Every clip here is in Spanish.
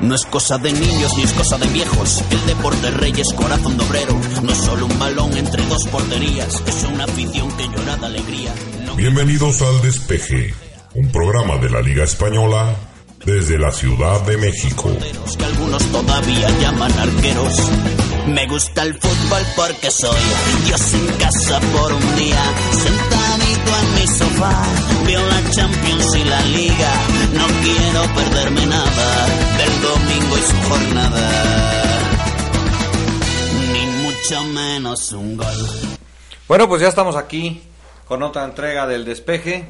No es cosa de niños ni es cosa de viejos. El deporte rey es corazón de obrero. No es solo un balón entre dos porterías. Es una afición que llora de alegría. No- Bienvenidos al Despeje, un programa de la Liga Española desde la Ciudad de México. que algunos todavía llaman arqueros. Me gusta el fútbol porque soy Dios en casa por un día, sentadito en mi sofá, veo la Champions y la Liga. No quiero perderme nada domingo y su jornada, ni mucho menos un gol. Bueno, pues ya estamos aquí con otra entrega del despeje.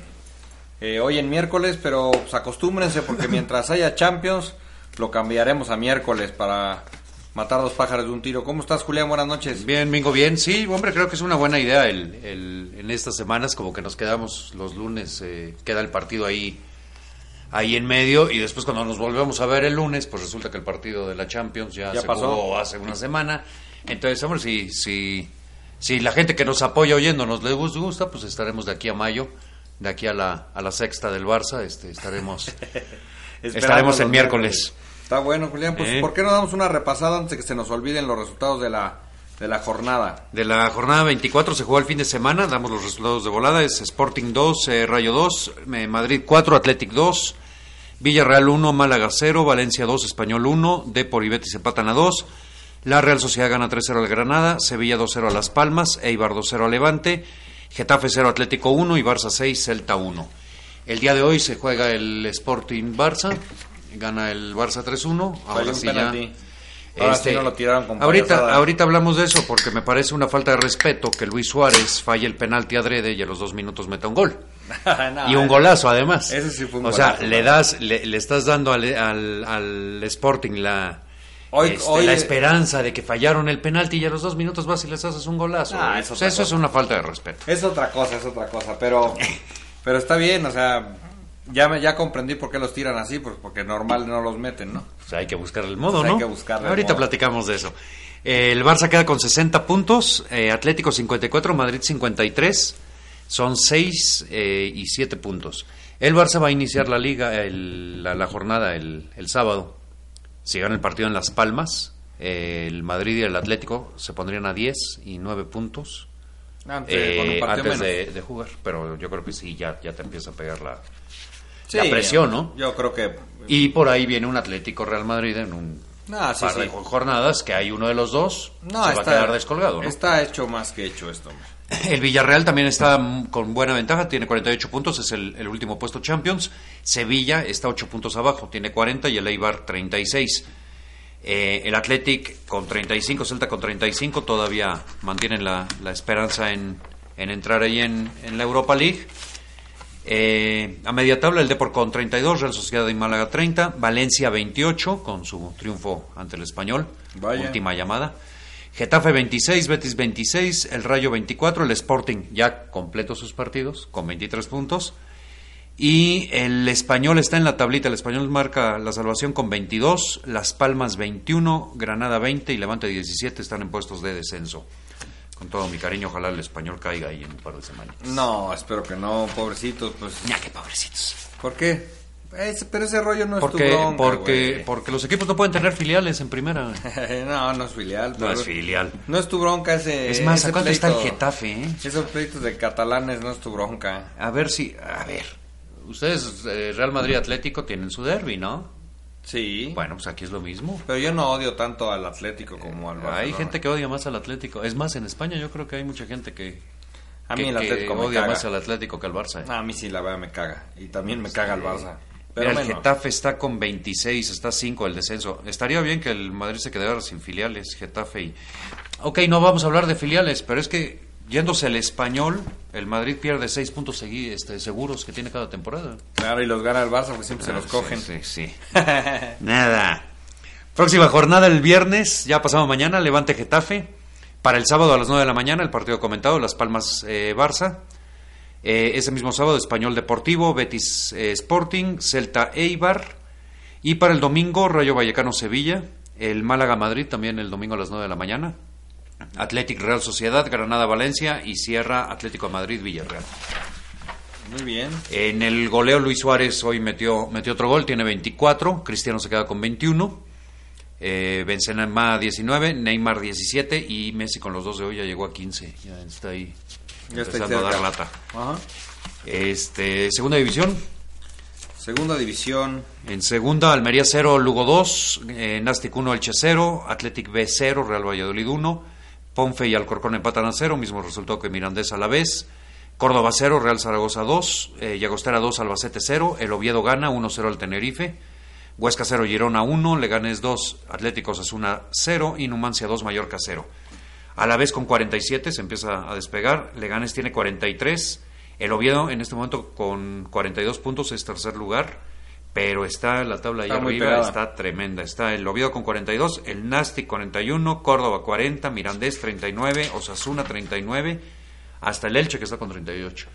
eh, hoy en miércoles, pero pues, acostúmbrense porque mientras haya Champions, lo cambiaremos a miércoles para matar dos pájaros de un tiro. ¿Cómo estás, Julián? Buenas noches. Bien, Mingo, bien. Sí, hombre, creo que es una buena idea el, el- en estas semanas, como que nos quedamos los lunes, eh, queda el partido ahí, ahí en medio, y después cuando nos volvemos a ver el lunes, pues resulta que el partido de la Champions ya, Ya se pasó. jugó hace una semana. Entonces, hombre, si, si, si la gente que nos apoya oyéndonos les gusta, pues estaremos de aquí a mayo, de aquí a la, a la sexta del Barça, este, estaremos, estaremos el miércoles. Está bueno, Julián. Pues, Eh. ¿por qué no damos una repasada antes de que se nos olviden los resultados de la, de la jornada? De la jornada 24 se jugó el fin de semana, damos los resultados de volada, es Sporting 2, eh, Rayo 2, eh, Madrid 4, Athletic 2, Villarreal 1, Málaga 0, Valencia 2, Español 1, Depor y Betis empatan a 2, la Real Sociedad gana 3-0 al Granada, Sevilla 2-0 a Las Palmas, Eibar 2-0 a Levante, Getafe 0, Atlético 1 y Barça 6, Celta 1. El día de hoy se juega el Sporting Barça, gana el Barça 3-1, Falló ahora sí ya... penalti. Ahora sí no lo tiraron con ahorita, ahorita hablamos de eso porque me parece una falta de respeto que Luis Suárez falle el penalti adrede y a los dos minutos meta un gol. No, y un golazo además. Ese sí fue un o sea, le das, le, le estás dando al, al, al Sporting la, Hoy- este, hoy- la esperanza de que fallaron el penalti y a los dos minutos vas y les haces un golazo. Ah, es O sea, eso es una falta de respeto. Es otra cosa, es otra cosa, pero pero está bien, o sea, ya me ya comprendí por qué los tiran así, pues porque normal no los meten, ¿no? O sea, hay que buscar el modo, Pues hay ¿no? que buscarle el Ahorita modo. platicamos de eso. Eh, el Barça queda con 60 puntos, eh, Atlético 54, Madrid 53. Son 6 y 7 puntos. El Barça va a iniciar la liga, el- la, la jornada el, el sábado. Si gana el partido en Las Palmas, eh, el Madrid y el Atlético se pondrían a 10 y 9 puntos Antes, eh, antes de, de jugar. Pero yo creo que sí, ya, ya te empieza a pegar la, Sí, la presión, ¿no? Yo creo que Y por ahí viene un Atlético Real Madrid en un Ah, sí, par de sí. jornadas que hay uno de los dos no, se está, va a quedar descolgado. ¿no? Está hecho más que hecho esto. El Villarreal también está con buena ventaja, tiene 48 puntos, es el, el último puesto Champions. Sevilla está 8 puntos abajo, tiene 40 y el Eibar 36. Eh, el Athletic con 35, Celta con 35, todavía mantienen la, la esperanza en, en entrar ahí en, en la Europa League. Eh, a media tabla el Depor con 32, Real Sociedad y Málaga 30, Valencia 28 con su triunfo ante el Español, Vaya. última llamada. Getafe 26, Betis 26, el Rayo 24, el Sporting ya completo sus partidos con 23 puntos. Y el Español está en la tablita, el Español marca la salvación con 22, Las Palmas 21, Granada 20 y Levante 17 están en puestos de descenso. Con todo mi cariño, ojalá el Español caiga ahí en un par de semanas. No, espero que no, pobrecitos, pues. Ya, qué pobrecitos. ¿Por qué? Ese- pero ese rollo no es tu bronca, porque, porque los equipos no pueden tener filiales en primera. no, no es filial. No es filial. No es tu bronca ese. Es más, ese ¿a cuánto está el Getafe? eh? Esos pleitos de catalanes no es tu bronca. A ver si, a ver, ustedes eh, Real Madrid Atlético tienen su derby, ¿no? Sí. Bueno, pues aquí es lo mismo. Pero yo no odio tanto al Atlético como al Barcelona. Hay gente que odia más al Atlético. Es más, en España yo creo que hay mucha gente que, A mí que- el Atlético me odia caga. más al Atlético que al Barça. eh. A mí sí, la verdad me caga. Y también me caga el Barça. Pero Mira, el. Getafe está con 26, está 5 el descenso. Estaría bien que el Madrid se quedara sin filiales, Getafe y... Ok, no vamos a hablar de filiales, pero es que yéndose el español, el Madrid pierde 6 puntos segui- este, seguros que tiene cada temporada. Claro, y los gana el Barça porque siempre se los Ah, cogen. Sí, sí, sí. Nada. Próxima jornada el viernes, ya pasado mañana, Levante Getafe. Para el sábado a las 9 de la mañana, el partido comentado, Las Palmas eh, Barça. Eh, ese mismo sábado, Español Deportivo, Betis eh, Sporting, Celta Eibar. Y para el domingo, Rayo Vallecano Sevilla, el Málaga Madrid también el domingo a las 9 de la mañana. Athletic Real Sociedad, Granada Valencia y Sierra Atlético Madrid Villarreal. Muy bien. En el goleo Luis Suárez hoy metió, metió otro gol, tiene 24, Cristiano se queda con 21, eh, Benzema 19, Neymar 17 y Messi con los dos de hoy ya llegó a 15, ya está ahí Ya está empezando a dar lata. Ajá. Este, segunda división, Segunda división. en segunda Almería 0, Lugo 2, eh, Nastic 1, Elche 0, Athletic B 0, Real Valladolid 1, Ponfe y Alcorcón empatan a 0, mismo resultado que Mirandés a la vez. Córdoba 0, Real Zaragoza 2, eh, Llagostera 2, Albacete 0, El Oviedo gana 1-0 al Tenerife, Huesca 0, Girona 1, Leganés 2, Atlético Osasuna 0 y Numancia 2, Mallorca 0. A la vez con 47 se empieza a despegar, Leganés tiene 43, el Oviedo en este momento con 42 puntos es tercer lugar, pero está la tabla muy arriba, pegada. está tremenda. Está el Oviedo con 42, el Nastic 41, Córdoba 40, Mirandés 39, Osasuna 39, hasta el Elche que está con 38.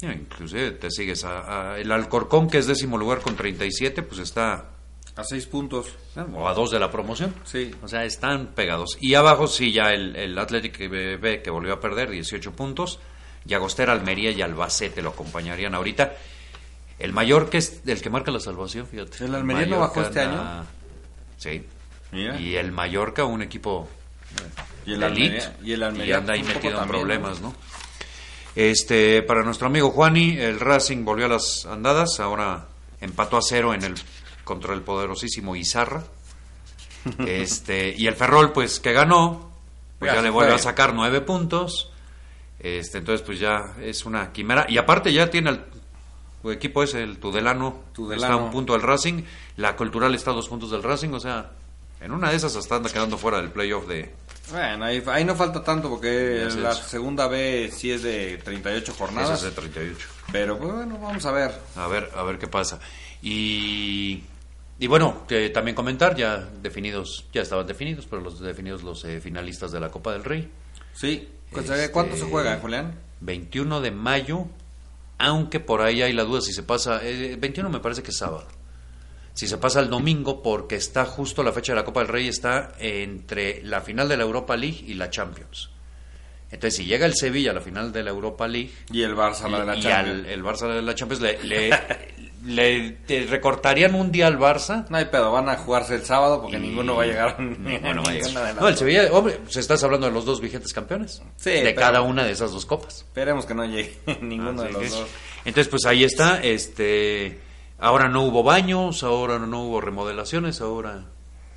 Ya, inclusive te sigues a, a- el Alcorcón que es décimo lugar con 37, pues está A seis puntos. o a dos de la promoción. Sí. O sea, están pegados. Y abajo sí ya el, el Athletic B que volvió a perder 18 puntos. Llagostera, Almería y Albacete lo acompañarían ahorita. El mayor que es el que marca la salvación, fíjate. ¿El Almería no bajó Mallorca este anda- Sí. Mira. Y el Mallorca, un equipo Y el elite, Almería. Y el Almería. anda ahí metido en problemas, ¿no? Este, para nuestro amigo Juani, el Racing volvió a las andadas, ahora empató a cero en el contra el poderosísimo Izarra. Este, y el Ferrol, pues que ganó, pues Ya ya le vuelve a sacar nueve puntos. Este, entonces, pues ya es una quimera. Y aparte ya tiene el tu equipo es el Tudelano, Tudelano. está a un punto del Racing, la Cultural está a dos puntos del Racing, o sea, en una de esas hasta anda quedando fuera del playoff de, Bueno, ahí, ahí no falta tanto porque la segunda B sí es de 38 jornadas. Ese es de 38. Pero pues, bueno, vamos a ver. A ver, a ver qué pasa. Y, y bueno, que también comentar, ya definidos, ya estaban definidos, pero los definidos los eh, finalistas de la Copa del Rey. Sí. Este- ¿Cuánto se juega, Julián? 21 de mayo, aunque por ahí hay la duda si se pasa, eh, 21 me parece que es sábado. Si se pasa el domingo, porque está justo la fecha de la Copa del Rey, está entre la final de la Europa League y la Champions. Entonces, si llega el Sevilla a la final de la Europa League, Y el Barça, la de la y Champions. al el Barça de la Champions le, le, le- te recortarían un día al Barça. No hay pedo, van a jugarse el sábado porque y- ninguno va a llegar. ninguno va a llegar. de No, el. Sevilla, hombre, pues estás hablando de los dos vigentes campeones. Sí, de pero- cada una de esas dos copas. Esperemos que no llegue ninguno de Así los que- dos. Entonces, pues ahí está. Este, ahora no hubo baños, ahora no hubo remodelaciones, ahora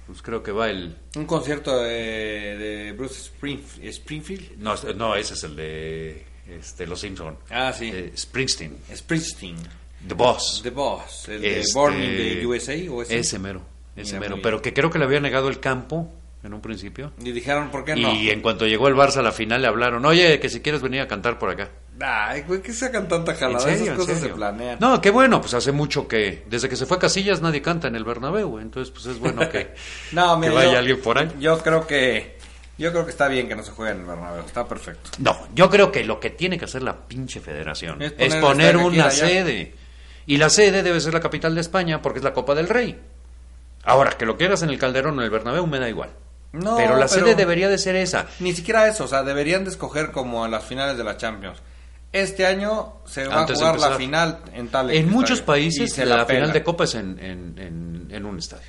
pues creo que va el... Un concierto de, de Bruce Springf- Springfield. No, no ese es el de este, Los Simpson. Ah, sí. Eh, Springsteen, Springsteen. The Boss. The Boss. El de Este, Born in the USA o ese. Ese mero, ese Mira, mero. Pero que creo que le había negado el campo en un principio. Y dijeron, ¿por qué no? Y en cuanto llegó el Barça a la final le hablaron, oye, que si quieres venir a cantar por acá. Ay, güey, que sacan tanta ¿En jalada. serio? Esas ¿En cosas se planean. No, qué bueno, pues hace mucho que, desde que se fue Casillas nadie canta en el Bernabéu, entonces pues es bueno que, No, mira, que vaya yo- alguien por ahí. Yo creo que yo creo que está bien que no se juegue en el Bernabéu, está perfecto. No, yo creo que lo que tiene que hacer la pinche federación Es es poner poner, estadio que una sede. Y la sede debe ser la capital de España porque es la Copa del Rey. Ahora, que lo quieras en el Calderón o en el Bernabéu me da igual. No, pero la pero- sede debería de ser esa. Ni siquiera eso, o sea, deberían de escoger como en las finales de la Champions. Este año se va Antes a jugar la final en tal En estadio. muchos países se la, final de Copa es en, en- en- en un estadio.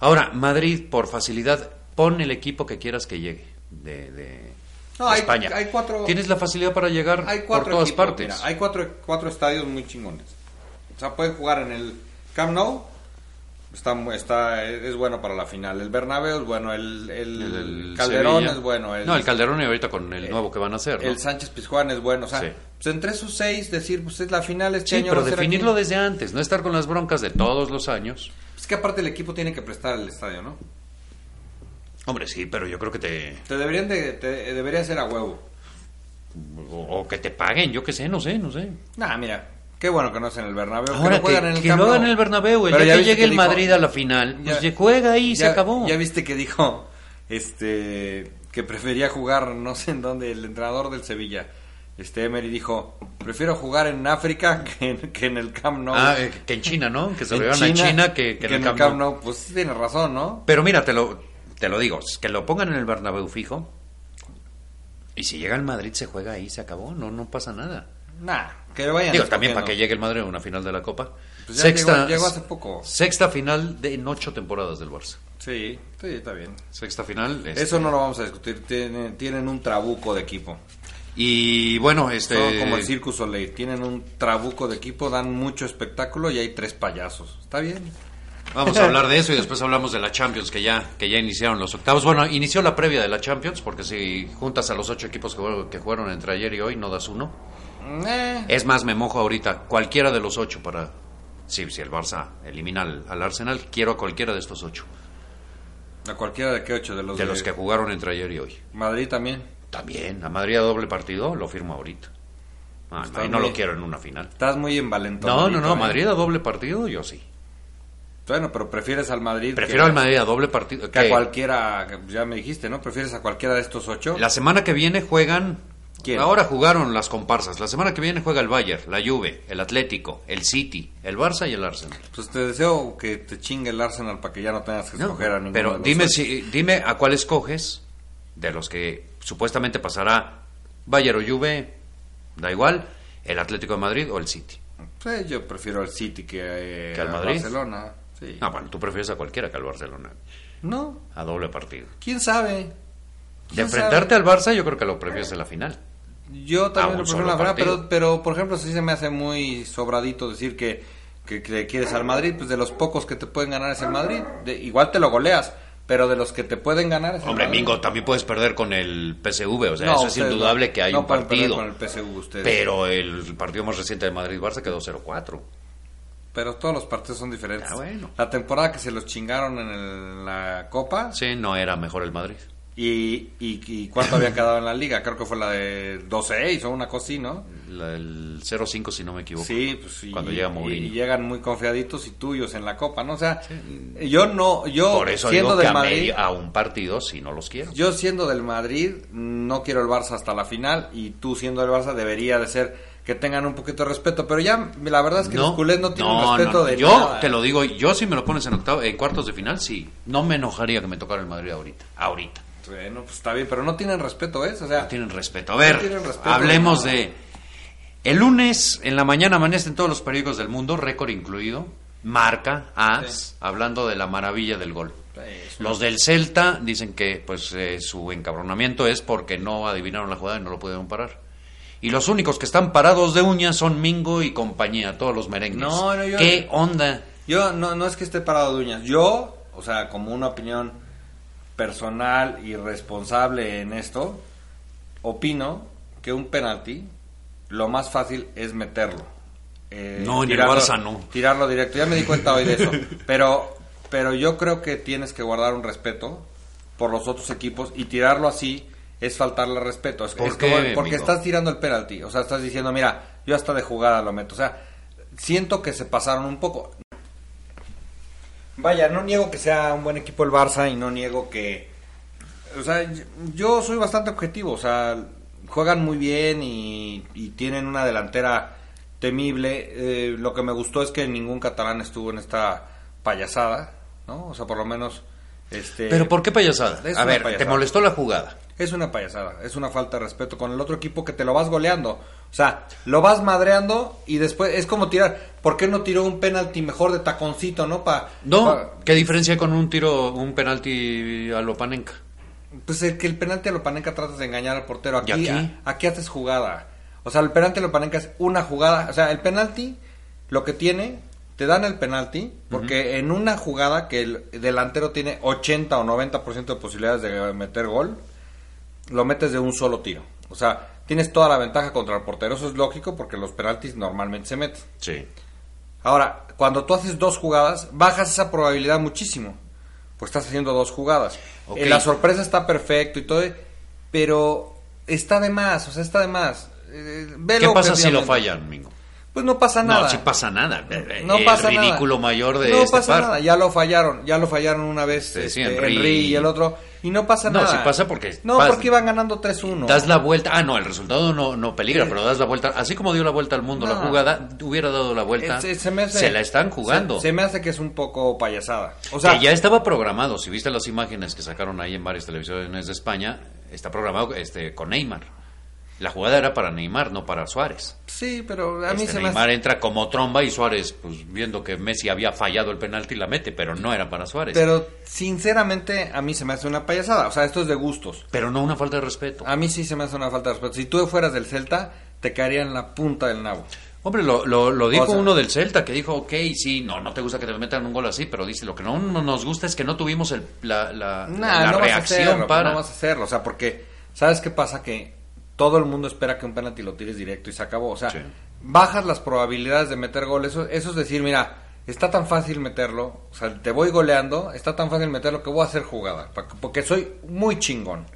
Ahora, Madrid, por facilidad, pon el equipo que quieras que llegue de, de No, hay- España. hay cuatro- Tienes la facilidad para llegar Hay por cuatro todas equipos, partes. mira, hay cuatro, cuatro estadios muy chingones. O sea, pueden jugar en el Camp Nou, está, está, es bueno para la final. El Bernabéu es bueno, el, el, El del Calderón Sevilla. es bueno. El, no, el Calderón y ahorita con el nuevo que van a hacer. ¿no? el Sánchez Pizjuán es bueno. O sea, Sí. pues entre esos seis decir, pues es la final este Sí, año. pero definirlo aquí. desde antes, no estar con las broncas de todos los años. Es que aparte el equipo tiene que prestar el estadio, ¿no? Hombre, sí, pero yo creo que te... Te deberían de, te- debería ser a huevo. O, o que te paguen, yo qué sé, no sé, no sé. Nah, mira, Qué bueno que no es en el Bernabéu. Ahora que, que, lo juegan en el que en el Bernabéu, el Pero día que llegue el dijo- Madrid a la final, pues Ya- se juega ahí y se acabó. Ya viste que dijo este que prefería jugar no sé en dónde el entrenador del Sevilla. Este Emery dijo, prefiero jugar en África que en, que en el Camp Nou. Ah, eh, que en China, ¿no? Que se lo En llevan en China que, que en el Camp Nou. Pues sí tienes razón, ¿no? Pero mira, te lo, te lo digo, que lo pongan en el Bernabéu fijo. Y si llega el Madrid se juega ahí, se acabó, no no pasa nada. Nah, que vayan Digo, también para que llegue el Madrid a una final de la Copa. Pues sexta, llegó- llegó hace poco. Sexta final de en ocho temporadas del Barça. Sí, sí, está bien. Sexta final. este, Eso no lo vamos a discutir. Tienen, tienen un trabuco de equipo. Y bueno, este. Son como el Circus Soleil. Tienen un trabuco de equipo, dan mucho espectáculo y hay tres payasos. Está bien. Vamos a hablar de eso y después hablamos de la Champions que ya que ya iniciaron los octavos. Bueno, inició la previa de la Champions porque si juntas a los ocho equipos que que jugaron entre ayer y hoy no das uno. Eh, Es más, me mojo ahorita cualquiera de los ocho para sí, si el Barça elimina al, al Arsenal, quiero a cualquiera de estos ocho a cualquiera de qué ocho de los de los que jugaron entre ayer y hoy. Madrid también. También a Madrid a doble partido lo firmo ahorita. Ah, no, no lo quiero en una final. Estás muy envalentonado. No, no, no, Madrid a doble partido yo sí. Bueno, pero prefieres al Madrid. Prefiero que, al Madrid a doble partido. Que a que- cualquiera, que ya me dijiste, ¿no? Prefieres a cualquiera de estos ocho. La semana que viene juegan. ¿Quién? Ahora jugaron las comparsas. La semana que viene juega el Bayern, la Juve, el Atlético, el City, el Barça y el Arsenal. Pues te deseo que te chingue el Arsenal para que ya no tengas que No, escoger a ninguno. pero de los dime si, dime a cuál escoges de los que supuestamente pasará Bayern o Juve, da igual, el Atlético de Madrid o el City. Sí, yo prefiero al City que, eh, ¿Que al Madrid? Barcelona. Sí. Ah, bueno, tú prefieres a cualquiera que al Barcelona, No, a doble partido. quién sabe. De ¿Quién enfrentarte sabe? al Barça, yo creo que lo prefieres en la final. Yo también lo prefiero solo la partido. pero, pero por ejemplo, sí se me hace muy sobradito decir que, que, que quieres al Madrid, pues de los pocos que te pueden ganar es el Madrid. De- igual te lo goleas, pero de los que te pueden ganar es el Hombre, Madrid. Mingo, también puedes perder con el PSV, o sea, No, eso es indudable no- que hay no un partido. con el PSV. Pero el partido más reciente de Madrid-Barça quedó 0-4. Pero todos los partidos son diferentes. Ah, bueno. La temporada que se los chingaron en el- la Copa Sí, no era mejor el Madrid. Y, y, y cuánto habían quedado en la liga. Creo que fue la de 12-6 o una cosa así, ¿no? La- el 0-5, si no me equivoco. Sí, pues sí. Cuando llega y- Mourinho. Y, llegan muy confiaditos y tuyos en la Copa, ¿no? O sea, yo no, yo Por eso siendo digo que del a, Madrid, medio- a un partido si no los quiero. yo siendo del Madrid no quiero el Barça hasta la final y tú siendo del Barça debería de ser que tengan un poquito de respeto, pero ya la verdad es que los culés no tienen respeto no. de Yo nada. te lo digo, yo si me lo pones en octavo, en cuartos de final, sí. No me enojaría que me tocara el Madrid ahorita. Ahorita. Bueno, pues está bien, pero no tienen respeto, ¿eh? O sea, No tienen respeto. A ver, No tienen respeto hablemos de. El lunes en la mañana amanece en todos los periódicos del mundo, récord incluido, marca, as, Sí. hablando de la maravilla del gol. Los del Celta dicen que pues eh, su encabronamiento es porque no adivinaron la jugada y no lo pudieron parar. Y los únicos que están parados de uñas son Mingo y compañía, todos los merengues. No, no, yo- ¿Qué onda? Yo no, no es que esté parado de uñas. Yo, o sea, como una opinión personal y responsable en esto, opino que un penalti lo más fácil es meterlo. Eh, No, en el tirarlo- Barça no. Tirarlo directo. Ya me di cuenta hoy de eso. Pero, pero yo creo que tienes que guardar un respeto por los otros equipos y tirarlo así es faltarle respeto. Es, ¿Por es qué, como- porque estás tirando el penalti. O sea, estás diciendo, mira, yo hasta de jugada lo meto. O sea, siento que se pasaron un poco. Vaya, no niego que sea un buen equipo el Barça y no niego que... O sea, yo soy bastante objetivo, o sea, juegan muy bien y, y tienen una delantera temible. Eh, lo que me gustó es que ningún catalán estuvo en esta payasada, ¿no? O sea, por lo menos... Este, ¿Pero por qué payasada? A ver, ¿te payasada. molestó la jugada? Es una payasada, es una falta de respeto con el otro equipo que te lo vas goleando. O sea, lo vas madreando y después es como tirar. ¿Por qué no tiró un penalti mejor de taconcito, no? Pa, No, pa- ¿qué diferencia con un tiro, un penalti a lo Panenka? Pues el que el penalti a Lopanenka tratas de engañar al portero. Aquí, ¿Y aquí? a- aquí haces jugada. O sea, el penalti a Lopanenka es una jugada. O sea, el penalti lo que tiene, te dan el penalti, porque en una jugada que el delantero tiene 80 o 90% de posibilidades de meter gol, lo metes de un solo tiro. O sea, tienes toda la ventaja contra el portero. Eso es lógico porque los penaltis normalmente se meten. Sí. Ahora, cuando tú haces dos jugadas, bajas esa probabilidad muchísimo. Pues estás haciendo dos jugadas. Ok. Eh, la sorpresa está perfecto y todo, pero está de más, o sea, está de más. Eh, ¿Qué velo pasa si lo fallan, Mingo? Pues no pasa nada. No, sí pasa nada. No el pasa ridículo nada. mayor de No este pasa par. nada, ya lo fallaron, ya lo fallaron una vez Sí, este, Henry. Henry y el otro y no pasa No, nada. sí pasa porque No, porque iban ganando 3-1. Das la vuelta. Ah, no, el resultado no, no peligra, Sí. pero das la vuelta. Así como dio la vuelta al mundo la No. jugada, hubiera dado la vuelta. Eh, se, se me hace- la están jugando. Se, se me hace que es un poco payasada. O sea, que ya estaba programado. Si viste las imágenes que sacaron ahí en varias televisiones de España, está programado este, con Neymar. La jugada era para Neymar, no para Suárez. sí, pero a mí Este se me Neymar entra como tromba y Suárez, pues viendo que Messi había fallado el penalti, la mete, pero no era para Suárez. Pero sinceramente a mí se me hace una payasada. O sea, esto es de gustos. Pero no una falta de respeto. A mí sí se me hace una falta de respeto. Si tú fueras del Celta, te caería en la punta del nabo. Hombre, lo, lo, lo dijo O sea- uno del Celta, que dijo, ok, sí, no, no te gusta que te metan un gol así, pero dice, lo que no no nos gusta es que no tuvimos el- la, la, Nah, la no vas a reacción hacerlo, para... no vas a hacerlo, o sea, porque ¿sabes qué pasa? Que todo el mundo espera que un penalti lo tires directo y se acabó, o sea, Sí. bajas las probabilidades de meter gol, eso, eso es decir, mira, está tan fácil meterlo, o sea, te voy goleando, está tan fácil meterlo que voy a hacer jugada, porque soy muy chingón.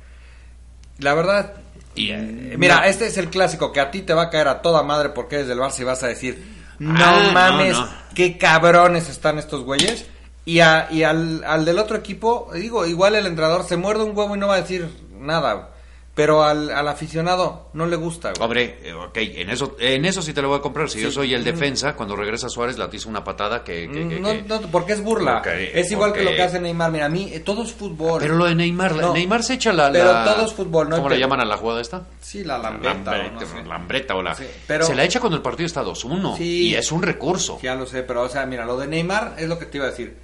La verdad, Y, eh, mira, no. este es el clásico que a ti te va a caer a toda madre porque eres del Barça y vas a decir, no Ah, no, mames, no. qué cabrones están estos güeyes. Y, a- y al, al del otro equipo, digo, igual el entrenador se muerde un huevo y no va a decir nada. Pero al, al aficionado no le gusta, güey. Hombre, eh, ok, en eso, en eso sí te lo voy a comprar. Si yo soy el defensa, cuando regresa Suárez, la hizo una patada que... que- que- no, no, porque es burla. Es igual que lo que hace Neymar. Mira, a mí eh, todo es fútbol. Pero lo de Neymar, No. Neymar se echa la... Pero la- todo es fútbol, ¿no? ¿Cómo le llaman a la jugada esta? Sí, la lambeta. o no sé. lambreta o la... Sí, pero- Se la echa cuando el partido está 2-1 Sí. y es un recurso. Ya lo sé, pero o sea, mira, lo de Neymar es lo que te iba a decir.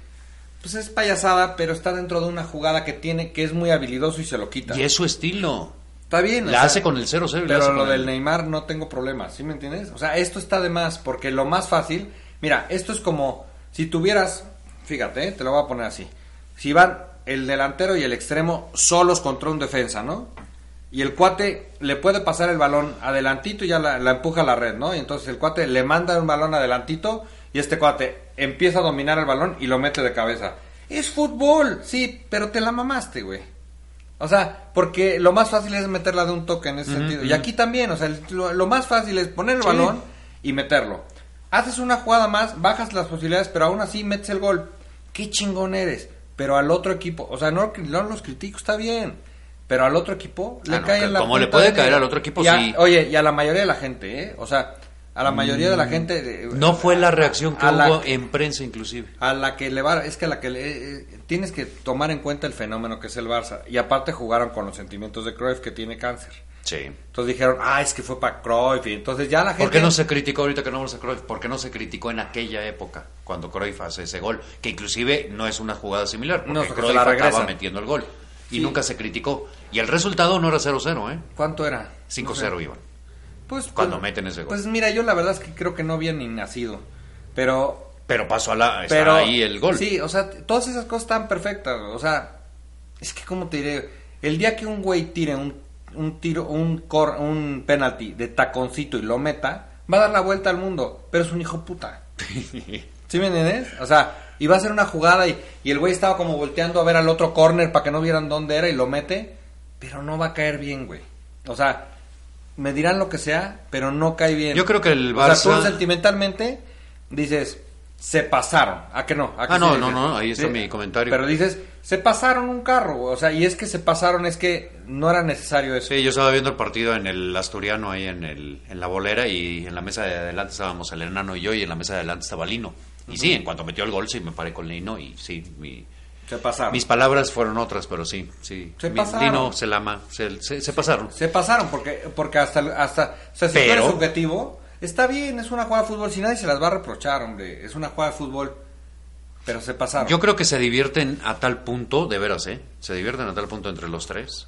Pues es payasada, pero está dentro de una jugada que tiene, que es muy habilidoso y se lo quita. Y es su estilo. Está bien. o La sea, hace con el 0-0 y la Pero lo del el- Neymar no tengo problema, ¿sí me entiendes? O sea, esto está de más, porque lo más fácil, mira, esto es como si tuvieras, fíjate, eh, te lo voy a poner así. Si van el delantero y el extremo solos contra un defensa, ¿no? Y el cuate le puede pasar el balón adelantito y ya la, la empuja a la red, ¿no? Y entonces el cuate le manda un balón adelantito y este cuate empieza a dominar el balón y lo mete de cabeza. Es fútbol, sí, pero te la mamaste, güey. O sea, porque lo más fácil es meterla de un toque en ese sentido. Y aquí también, o sea, el- lo, lo más fácil es poner el Sí. balón y meterlo. Haces una jugada más, bajas las posibilidades, pero aún así metes el gol. Qué chingón eres. Pero al otro equipo, o sea, no, no los critico, está bien. Pero al otro equipo le Ah, no, cae que en la como le puede caer al otro equipo, Y a- sí. Oye, y a la mayoría de la gente, ¿eh? O sea, a la mayoría de la gente... eh, No fue la reacción que a la- hubo en prensa inclusive. a la que le va, es que a la que le, eh, tienes que tomar en cuenta el fenómeno que es el Barça. Y aparte jugaron con los sentimientos de Cruyff que tiene cáncer. Sí. Entonces dijeron, ah, es que fue para Cruyff. Y entonces ya la gente... ¿Por qué no se criticó ahorita que no vamos a Cruyff? ¿Por qué no se criticó en aquella época cuando Cruyff hace ese gol? Que inclusive no es una jugada similar, porque No, Cruyff acaba regresa. metiendo el gol. Y Sí. nunca se criticó. Y el resultado no era 0-0, ¿eh? ¿Cuánto era? 5-0 No sé. iban. Pues, Cuando pues- meten ese gol. Pues mira, yo la verdad es que creo que no había ni nacido. Pero... Pero pasó a la... Está pero ahí el gol. Sí, o sea, todas esas cosas están perfectas. O sea, es que como te diré, el día que un güey tire un, un tiro, un, cor, un penalti de taconcito y lo meta, va a dar la vuelta al mundo. Pero es un hijo puta. ¿Sí me entiendes? O sea, iba a hacer una jugada y, y el güey estaba como volteando a ver al otro corner para que no vieran dónde era y lo mete, pero no va a caer bien, güey. O sea, me dirán lo que sea, pero no cae bien. Yo creo que el O sea, tú Barça- sentimentalmente dices, se pasaron. ¿A que no? ¿A que Ah, no, no, no, ahí está mi comentario. Pero dices, se pasaron un carro. O sea, y es que se pasaron, es que no era necesario eso. Sí, yo estaba viendo el partido en el Asturiano, ahí en, el, en la bolera, y en la mesa de adelante estábamos el enano y yo, y en la mesa de adelante estaba Lino. Y sí, en cuanto metió el gol, sí, me paré con Lino, y sí, mi- Se pasaron. mis palabras fueron otras, pero sí, sí. Se Mi- pasaron. Se lama, se, se, se pasaron. Se pasaron porque, porque hasta, hasta, o sea, si Pero- tú eres objetivo, está bien, es una jugada de fútbol, si nadie se las va a reprochar, hombre, es una jugada de fútbol, pero se pasaron. Yo creo que se divierten a tal punto, de veras, ¿eh? Se divierten a tal punto entre los tres,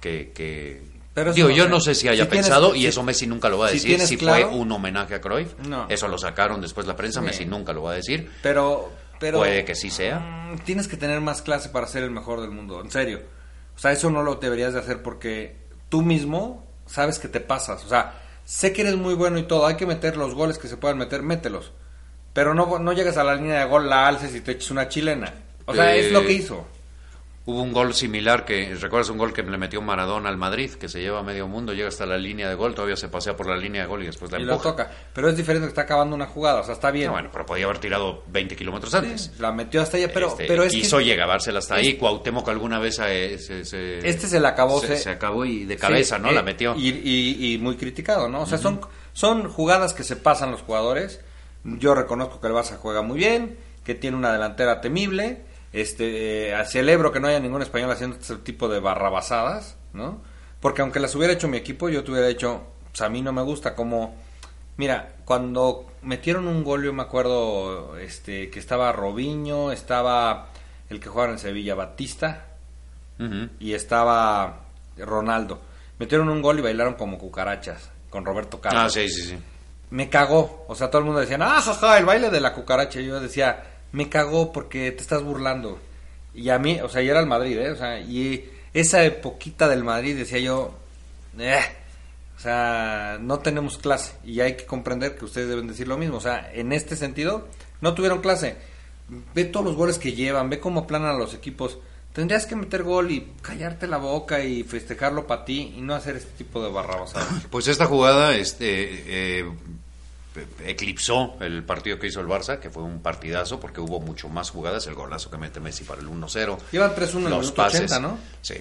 que... que... Pero Digo, no yo sé. no sé si haya Si tienes- pensado, y si- eso Messi nunca lo va a decir, si claro- fue un homenaje a Cruyff. No. Eso lo sacaron después la prensa. Messi nunca lo va a decir. Pero, pero Puede que sí sea. mm, tienes que tener más clase para ser el mejor del mundo, en serio. O sea, eso no lo deberías de hacer porque tú mismo sabes que te pasas. O sea, sé que eres muy bueno y todo, hay que meter los goles que se puedan meter, mételos. Pero no, no llegas a la línea de gol, la alces y te eches una chilena. O sea, Eh, es lo que hizo. Hubo un gol similar que, ¿recuerdas un gol que le metió Maradona al Madrid, que se lleva a medio mundo, llega hasta la línea de gol, todavía se pasea por la línea de gol y después la Y lo toca. Pero es diferente que está acabando una jugada, o sea, está bien. Ah, bueno, pero podía haber tirado 20 kilómetros antes. La metió hasta allá, pero, Este, pero es quiso que llegársela hasta ahí. Cuauhtémoc alguna vez eh, se, se- Este se la acabó, Se, se- se acabó y de cabeza, Sí, ¿no? eh, la metió. Y, y- y muy criticado, ¿no? O sea, son, son jugadas que se pasan los jugadores. Yo reconozco que el Barça juega muy bien, que tiene una delantera temible. Este, eh, celebro que no haya ningún español haciendo este tipo de barrabasadas, ¿no? Porque aunque las hubiera hecho mi equipo, yo te hubiera dicho, pues a mí no me gusta como... Mira, cuando metieron un gol, yo me acuerdo este, que estaba Robinho, estaba el que jugaba en Sevilla, Batista, y estaba Ronaldo. Metieron un gol y bailaron como cucarachas con Roberto Carlos. Ah, sí, sí, sí. Me cagó. O sea, todo el mundo decía, ah, jaja, el baile de la cucaracha. Y yo decía, me cagó porque te estás burlando. Y a mí, o sea, y era el Madrid, ¿eh? O sea, y esa poquita del Madrid decía yo, eh, o sea, no tenemos clase. Y hay que comprender que ustedes deben decir lo mismo. O sea, en este sentido, no tuvieron clase. Ve todos los goles que llevan, ve cómo planan a los equipos. Tendrías que meter gol y callarte la boca y festejarlo para ti y no hacer este tipo de barrabasadas. Pues esta jugada este, eh, eclipsó el partido que hizo el Barça, que fue un partidazo porque hubo mucho más jugadas. El golazo que mete Messi para el 1-0. Llevan 3-1 en los pases. 80, ¿no? Sí.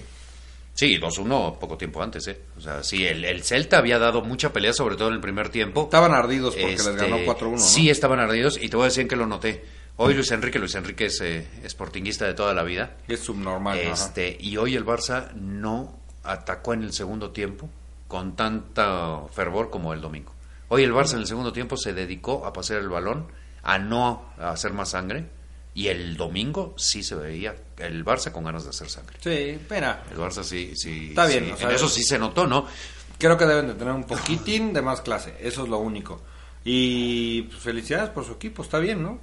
Sí, 2-1 poco tiempo antes, ¿eh? O sea, sí, el, el Celta había dado mucha pelea, sobre todo en el primer tiempo. Estaban ardidos porque les Este, ganó 4-1, ¿no? Sí, estaban ardidos y te voy a decir que lo noté. Hoy Luis Enrique, Luis Enrique es eh, sportinguista de toda la vida. Es subnormal. ajá. Este, y hoy el Barça no atacó en el segundo tiempo con tanta fervor como el domingo. Hoy el Barça en el segundo tiempo se dedicó a pasear el balón, a no hacer más sangre, y el domingo sí se veía el Barça con ganas de hacer sangre. Sí, pena. El Barça sí, sí, Está bien, sí, o sea, en eso sí se notó, ¿no? Creo que deben de tener un poquitín de más clase. Eso es lo único. Y pues, felicidades por su equipo. Está bien, ¿no?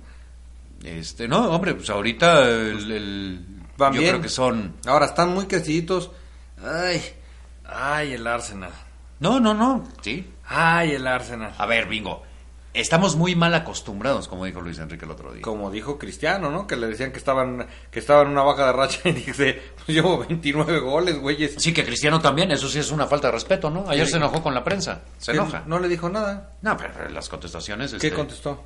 Este, no, hombre, pues ahorita el, el- Van yo bien. creo que son Ahora están muy creciditos. Ay, ay, el Arsenal. No, no, no, sí. Ay, el Arsenal. A ver, bingo. Estamos muy mal acostumbrados, como dijo Luis Enrique el otro día. Como dijo Cristiano, ¿no? Que le decían que estaban que estaban en una baja de racha y dice, pues llevo 29 goles, güeyes. Sí, que Cristiano también, eso sí es una falta de respeto, ¿no? Ayer se enojó con la prensa, se enoja. No le dijo nada. No, pero, las contestaciones... ¿Qué este, contestó?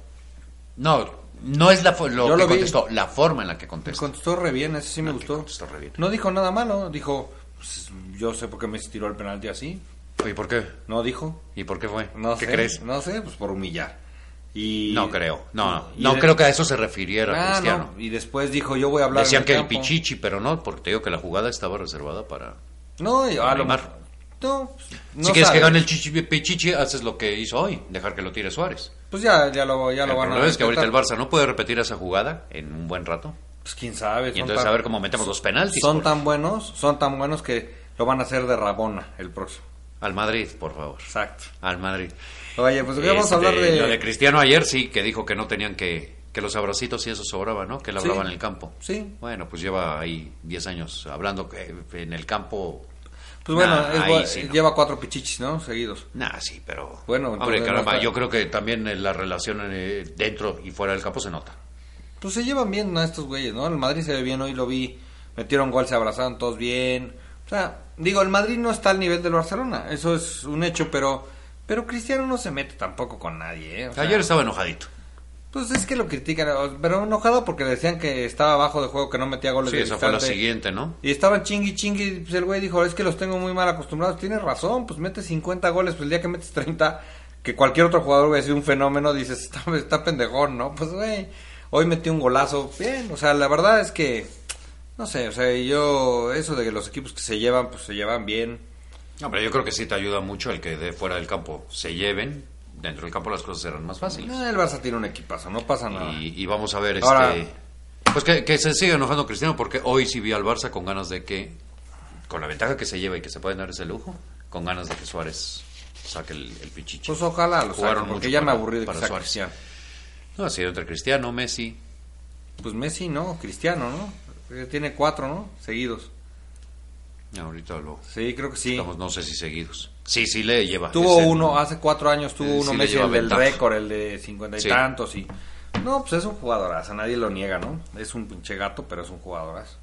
No, no es la lo Yo que lo contestó, la forma en la que contesta. Contestó re bien, ese sí me No, gustó. contestó re bien. No dijo nada malo, dijo, pues, yo sé por qué me tiró el penalti así. ¿Y por qué? No dijo. ¿Y por qué fue? No ¿Qué sé, crees? No sé, pues por humillar. Y No creo, no, y no de- creo que a eso se refiriera Ah, Cristiano. no, Y después dijo, yo voy a hablar Decían en que el pichichi, pero no, porque te digo que la jugada estaba reservada para... No, y lo Neymar. No, no si quieres que sabe. gane el chichi, pichichi, haces lo que hizo hoy, dejar que lo tire Suárez. Pues ya, ya lo, ya lo van a problema es que ahorita el. Barça no puede repetir esa jugada en un buen rato. Pues quién sabe. Y entonces tan- a ver cómo metemos los penaltis. Son por- tan buenos, son tan buenos que lo van a hacer de Rabona el próximo. Al Madrid, por favor. Exacto. Al Madrid. Oye, pues vamos Este, a hablar de... Lo de Cristiano ayer sí, que dijo que no tenían que... Que los abracitos y eso sobraba, ¿no? Que él Sí. hablaba en el campo. Sí. Bueno, pues lleva ahí 10 años hablando que en el campo... Pues bueno, Nah, es no. lleva cuatro pichichis, ¿no? Seguidos. Nah, sí, pero... Bueno, Hombre, caramba, no está- yo creo que también eh, la relación eh, dentro y fuera del campo se nota. Pues se llevan bien ¿no? estos güeyes, ¿no? El Madrid se ve bien, hoy lo vi, metieron gol, se abrazaron todos bien. O sea, digo, el Madrid no está al nivel del Barcelona, eso es un hecho, pero pero Cristiano no se mete tampoco con nadie, ¿eh? O sea, Ayer estaba enojadito. Pues es que lo critican, pero enojado porque le decían que estaba abajo de juego, que no metía goles Sí, de esa fue distante. siguiente, ¿no? Y estaban chingui chingui, pues el güey dijo, es que los tengo muy mal acostumbrados. Tienes razón, pues metes 50 goles, pues el día que metes 30, que cualquier otro jugador hubiera sido un fenómeno, dices, está, está pendejón, ¿no? Pues güey, hoy metió un golazo, bien, o sea, la verdad es que, no sé, o sea, yo, eso de que los equipos que se llevan, pues se llevan bien. Hombre, yo creo que sí te ayuda mucho el que de fuera del campo se lleven. Dentro del campo las cosas serán más fáciles. Eh, el Barça tiene un equipazo, no pasa nada. Y, y vamos a ver, Ahora- este... Pues que, que se sigue enojando Cristiano porque hoy sí vi al Barça con ganas de que, con la ventaja que se lleva y que se pueden dar ese lujo, con ganas de que Suárez saque el, el pichichi. Pues ojalá lo Jugaron saquen, porque ya me aburrí de que Suárez. Cristiano. No, ha sido entre Cristiano, Messi. Pues Messi, ¿no? Cristiano, ¿no? Eh, Tiene cuatro, ¿no? Seguidos. Ahorita lo... Sí, creo que sí. Estamos, no sé si seguidos. Sí, sí le lleva. Tuvo uno, hace cuatro años tuvo Sí, uno Messi, el del récord, el de cincuenta y Sí. tantos y... No, pues es un jugadorazo, nadie lo niega, ¿no? Es un pinche gato, pero es un jugadorazo.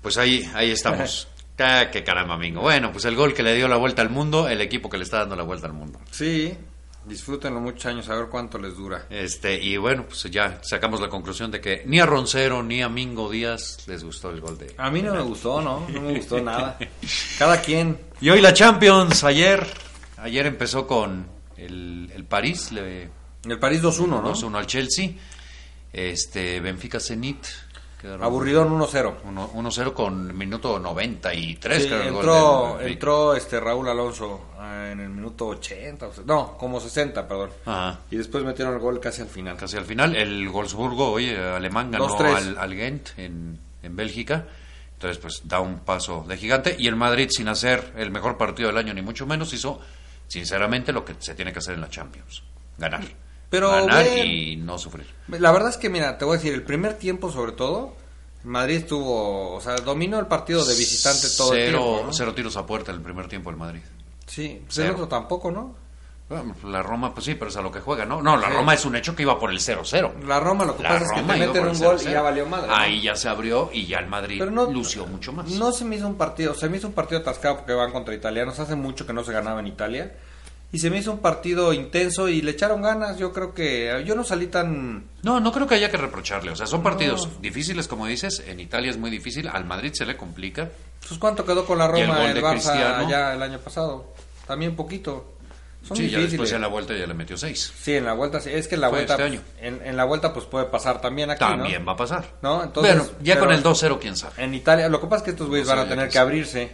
Pues ahí, ahí estamos. Ah, qué caramba, amigo. Bueno, pues el gol que le dio la vuelta al mundo, el equipo que le está dando la vuelta al mundo. Sí, disfrútenlo muchos años, a ver cuánto les dura. Este, y bueno, pues ya sacamos la conclusión de que ni a Roncero ni a Mingo Díaz les gustó el gol de. A mí no me gustó, ¿no? No me gustó nada. Cada quien. Y hoy la Champions, ayer, ayer empezó con el, el París, le El París 2-1, ¿no? 2-1 al Chelsea. Este, Benfica Zenit. Quedaron Aburridón 1-0. 1 1-0 con minuto 93, Sí, creo, el gol entró, del Benfica. entró este Raúl Alonso ah, en el minuto 80, o sea, no, como 60, perdón. Ajá. Y después metieron el gol casi al final. Casi al final, el Wolfsburgo, oye, alemán ganó 2-3. al, al Ghent en, en Bélgica. Entonces, pues da un paso de gigante. Y el Madrid, sin hacer el mejor partido del año, ni mucho menos, hizo, sinceramente, lo que se tiene que hacer en la Champions: ganar. Pero ganar ven- y no sufrir. La verdad es que, mira, te voy a decir, el primer tiempo sobre todo, Madrid estuvo, o sea, dominó el partido de visitante todo el cero, tiempo. ¿no? cero tiros a puerta el primer tiempo el Madrid. Sí, pues el Cero. otro tampoco, ¿no? Bueno, la Roma, pues sí, pero es a lo que juega, ¿no? No, la Sí. Roma es un hecho que iba por el 0-0. La Roma lo que La pasa es que Roma te meten un el gol 0-0. y ya valió madre. ¿no? Ahí ya se abrió y ya el Madrid Pero no, lució mucho más. No se me hizo un partido, se me hizo un partido atascado porque van contra italianos. Hace mucho que no se ganaba en Italia. Y se me hizo un partido intenso y le echaron ganas. Yo creo que yo no salí tan... No, no creo que haya que reprocharle. O sea, son partidos difíciles, como dices. En Italia es muy difícil. Al Madrid se le complica. Pues cuánto quedó con la Y el Roma gol el, de Barça Cristiano. ya el año pasado. También poquito. Son sí, ya difíciles. después en la vuelta ya le metió seis. Sí, en la vuelta sí. Es que en la Fue vuelta... este año. En, en la vuelta pues puede pasar también aquí, ¿no? También va a pasar. ¿No? Entonces, bueno, ya con el 2-0, quién sabe. En Italia, lo que pasa es que estos güeyes van a tener que abrirse,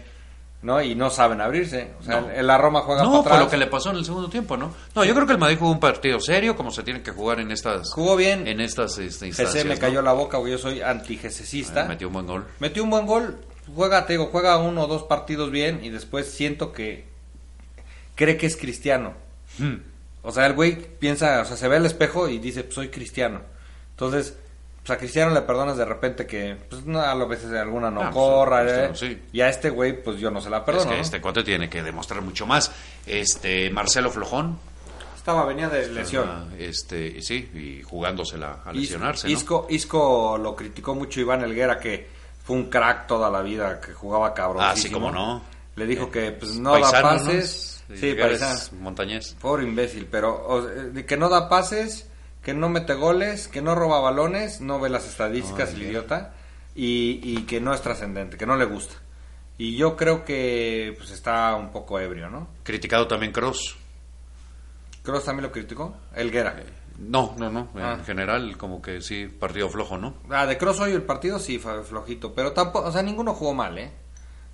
¿no? Y no saben abrirse. O sea, No. el- la Roma juega No, para atrás. lo que le pasó en el segundo tiempo, ¿no? No, yo creo que el Madrid jugó un partido serio, como se tiene que jugar en estas. Jugó bien. En estas este, GC instancias. me ¿no? cayó la boca porque yo soy Ah, anti-GCista. Metió un buen gol. Metió un buen gol, juega, te digo, juega uno o dos partidos bien y después siento que cree que es cristiano. Hmm. O sea, el güey piensa, o sea, se ve al espejo y dice, pues soy cristiano. Entonces, pues a Cristiano le perdonas de repente que, pues no, a veces alguna no Ah, pues, corra. Cristiano, ¿eh? sí. Y a este güey, pues yo no se la Es perdono. que ¿no? este cuate tiene que demostrar mucho más. Este Marcelo Flojón. Estaba, venía de lesión. Este, sí, y jugándosela a lesionarse. ¿no? Isco, Isco lo criticó mucho Iván Elguera, que fue un crack toda la vida, que jugaba cabrón. Ah, sí, cómo no. Le dijo que pues, no da Paisano, ¿no? pases. Sí, es paisano. Montañés. Pobre imbécil, pero o- eh, de que no da pases, que no mete goles, que no roba balones, no ve las estadísticas, el idiota, y, y que no es trascendente, que no le gusta. Y yo creo que pues está un poco ebrio, ¿no? Criticado también Cross. Cross también lo criticó, Elguera. No, no, no. Ah. En general, como que sí, partido flojo, ¿no? Ah, de Cross hoy el partido sí fue flojito, pero tampoco, o sea, ninguno jugó mal, ¿eh?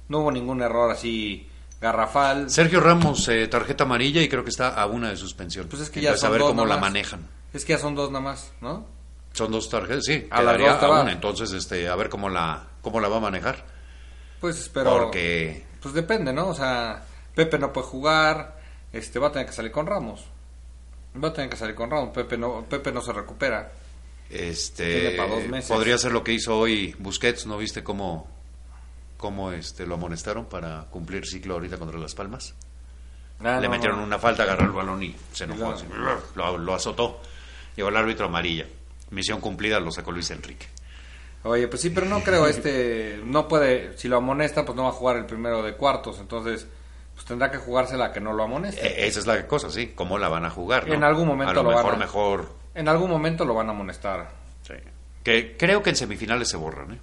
No hubo ningún error así garrafal. Sergio Ramos, eh, tarjeta amarilla y creo que está a una de suspensión. Pues es que ya son a ver cómo la manejan. Es que ya son dos nada más, ¿no? Son dos tarjetas, sí. A quedaría dos a una, entonces, este, a ver cómo la, cómo la va a manejar. Pues pero Porque pues depende, ¿no? O sea, Pepe no puede jugar, este va a tener que salir con Ramos. Va a tener que salir con Ramos, Pepe no Pepe no se recupera. este Tiene pa' dos meses. podría ser lo que hizo hoy Busquets, ¿no viste cómo, cómo este, lo amonestaron para cumplir ciclo ahorita contra Las Palmas? Ah, Le no, metieron una falta, agarró el balón y se enojó. así, lo, lo azotó. Llegó el árbitro amarilla. Misión cumplida, lo sacó Luis Enrique. Oye, pues sí, pero no creo este no puede, si lo amonesta pues no va a jugar el primero de cuartos, entonces pues tendrá que jugársela que no lo amoneste. Eh, esa es la cosa, sí. ¿Cómo la van a jugar? no? En algún momento A lo, lo van mejor, a- mejor. En algún momento lo van a amonestar. sí. Que creo que en semifinales se borran, ¿eh?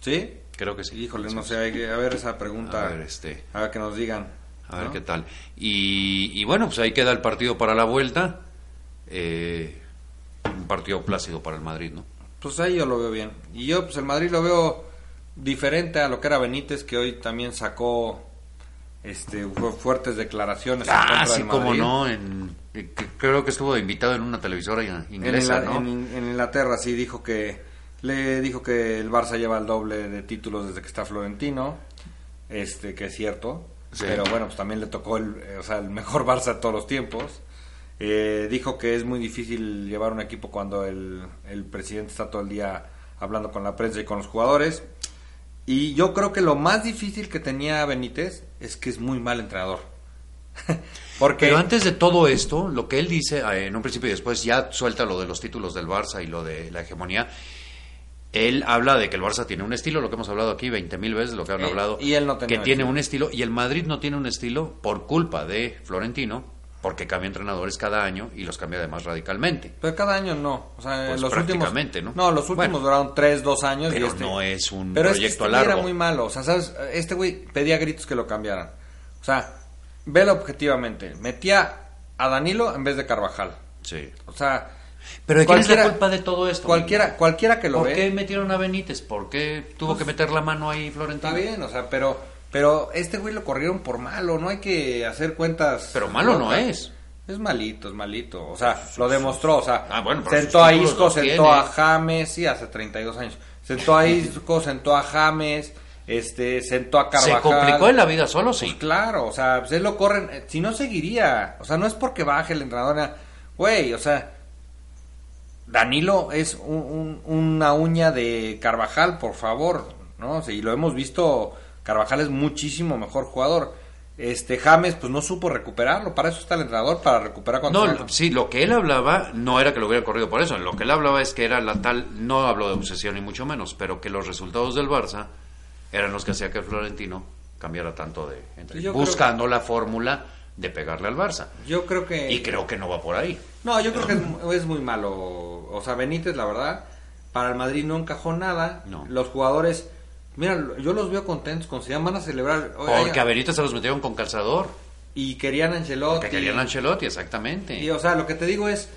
¿Sí? Creo que sí. Híjole, no sé, hay que- a ver esa pregunta. A ver, este. A ver que nos digan. A ver qué tal. Y, y bueno, pues ahí queda el partido para la vuelta. Eh, un partido plácido para el Madrid, ¿no? Pues ahí yo lo veo bien. Y yo, pues el Madrid lo veo diferente a lo que era Benítez, que hoy también sacó este fu- fuertes declaraciones. en Ah, contra sí, del cómo no. En, que creo que estuvo invitado en una televisora in- En, inglesa, Ingla- ¿no? en- en Inglaterra sí dijo que le dijo que el Barça lleva el doble de títulos desde que está Florentino, este que es cierto, Sí. pero bueno pues también le tocó el, eh, o sea, el mejor Barça de todos los tiempos. Eh, dijo que es muy difícil llevar un equipo cuando el, el presidente está todo el día hablando con la prensa y con los jugadores. Y yo creo que lo más difícil que tenía Benítez es que es muy mal entrenador. Porque Pero antes de todo esto, lo que él dice eh, en un principio y después ya suelta lo de los títulos del Barça y lo de la hegemonía, Él habla de que el Barça tiene un estilo, lo que hemos hablado aquí 20.000 veces, lo que han Eh, hablado. y él no tenía Que tiene estilo. un estilo, y el Madrid no tiene un estilo por culpa de Florentino, porque cambia entrenadores cada año y los cambia además radicalmente. Pero cada año no. O sea, Pues los últimos. prácticamente, ¿no? No, los últimos Bueno. duraron 3, 2 años. Pero y este, no es un pero proyecto es que este a largo. era muy malo. O sea, ¿sabes? Este güey pedía gritos que lo cambiaran. O sea, velo objetivamente. Metía a Danilo en vez de Carvajal. Sí. O sea. Pero ¿de quién es la culpa de todo esto? Cualquiera, cualquiera que lo ¿Por ve. qué metieron a Benítez? ¿Por qué tuvo que meter la mano ahí Florentino? Está bien, o sea, pero, pero este güey lo corrieron por malo, no hay que hacer cuentas. Pero malo no es. Es malito, es malito. O sea, lo demostró, o sea, Ah, bueno, sentó a Isco, sentó tiene. a James, sí, hace 32 años. Sentó a Isco, sentó a James, este, sentó a Carvajal. ¿Se complicó en la vida solo? Pues Sí. claro, o sea, pues él lo corren, eh, si no seguiría, o sea, no es porque baje el entrenador, güey, o sea, Danilo es un- un- una uña de Carvajal, por favor, ¿no? O sea, y lo hemos visto, Carvajal es muchísimo mejor jugador. Este James, pues no supo recuperarlo, para eso está el entrenador, para recuperar cuando No, sí, lo que él hablaba no era que lo hubiera corrido por eso. Lo que él hablaba es que era la tal, no hablo de obsesión ni mucho menos, pero que los resultados del Barça eran los que hacía que Florentino cambiara tanto de entre- Sí, buscando la fórmula de pegarle al Barça. Yo creo que... Y creo que no va por ahí. No, yo creo que es, es muy malo. O sea, Benítez, la verdad, para el Madrid no encajó nada. No. Los jugadores, mira, yo los veo contentos, con van a celebrar. Oye, Porque a Benítez se los metieron con calzador. Y querían a Ancelotti. Que querían a Ancelotti, exactamente. Y, o sea, lo que te digo es,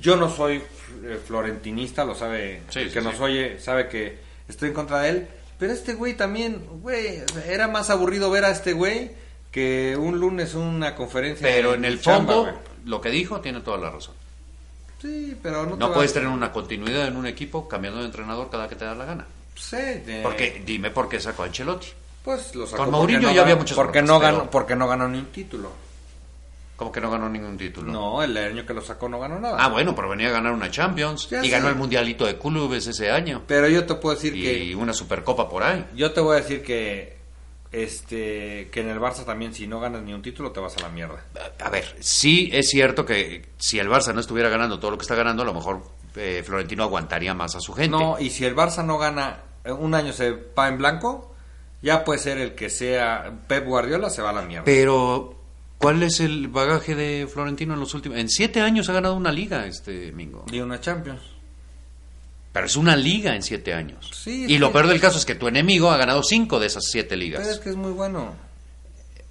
yo no soy eh, florentinista, lo sabe, Sí, el sí, que nos sí. oye sabe que estoy en contra de él, pero este güey también, güey, era más aburrido ver a este güey que un lunes una conferencia. Pero en el chamba, fondo, lo que dijo tiene toda la razón. Sí, pero no, No puedes tener una continuidad en un equipo cambiando de entrenador cada que te da la gana. Sí, de- Porque dime por qué sacó a Ancelotti. pues lo sacó con Mourinho no ya había muchos porque no ganó, pero- porque no ganó ni un título. Como que no ganó ningún título. No, el año que lo sacó no ganó nada. Ah, bueno, pero venía a ganar una Champions Ya y ganó el Mundialito de Clubes ese año Pero yo te puedo decir y que una Supercopa por ahí. Yo te voy a decir que este que en el Barça también si no ganas ni un título te vas a la mierda. A ver, sí es cierto que si el Barça no estuviera ganando todo lo que está ganando, a lo mejor eh, Florentino aguantaría más a su gente. No, y si el Barça no gana eh, un año se va en blanco, ya puede ser el que sea Pep Guardiola se va a la mierda. Pero, ¿cuál es el bagaje de Florentino en los últimos? En siete años ha ganado una liga este Mingo. Y una Champions. Pero es una liga en siete años. Sí, y lo peor del caso es que tu enemigo ha ganado cinco de esas siete ligas. Pero es que es muy bueno.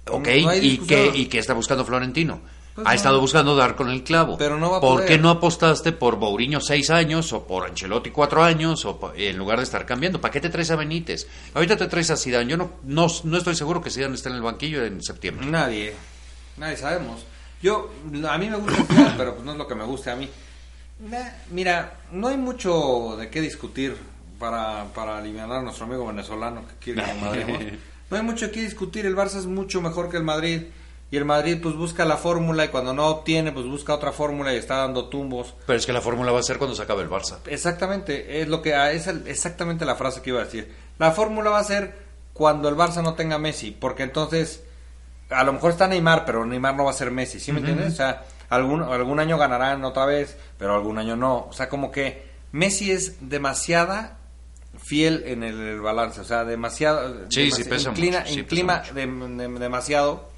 Ok, no ¿y qué, ¿y qué está buscando Florentino? Pues ha no. estado buscando dar con el clavo. Pero no va a ¿Por poder. qué no apostaste por Mourinho seis años o por Ancelotti cuatro años o en lugar de estar cambiando? ¿Para qué te traes a Benítez? Ahorita te traes a Zidane. Yo no, no, no estoy seguro que Zidane esté en el banquillo en septiembre. Nadie. Nadie sabemos. Yo a mí me gusta Zidane, pero pues no es lo que me guste a mí. Mira, no hay mucho de qué discutir para, para aliviar a nuestro amigo venezolano que quiere que madremos. No hay mucho que discutir, el Barça es mucho mejor que el Madrid. Y el Madrid pues busca la fórmula y cuando no obtiene pues busca otra fórmula y está dando tumbos. Pero es que la fórmula va a ser cuando se acabe el Barça. Exactamente, es lo que es el- exactamente la frase que iba a decir. La fórmula va a ser cuando el Barça no tenga Messi, porque entonces a lo mejor está Neymar, pero Neymar no va a ser Messi, ¿sí me entiendes? O sea, algún algún año ganarán otra vez, pero algún año no. O sea, como que Messi es demasiada fiel en el, balance, o sea, demasiado Sí, demasi- sí pesa inclina, mucho, sí inclina pesa de- de- demasiado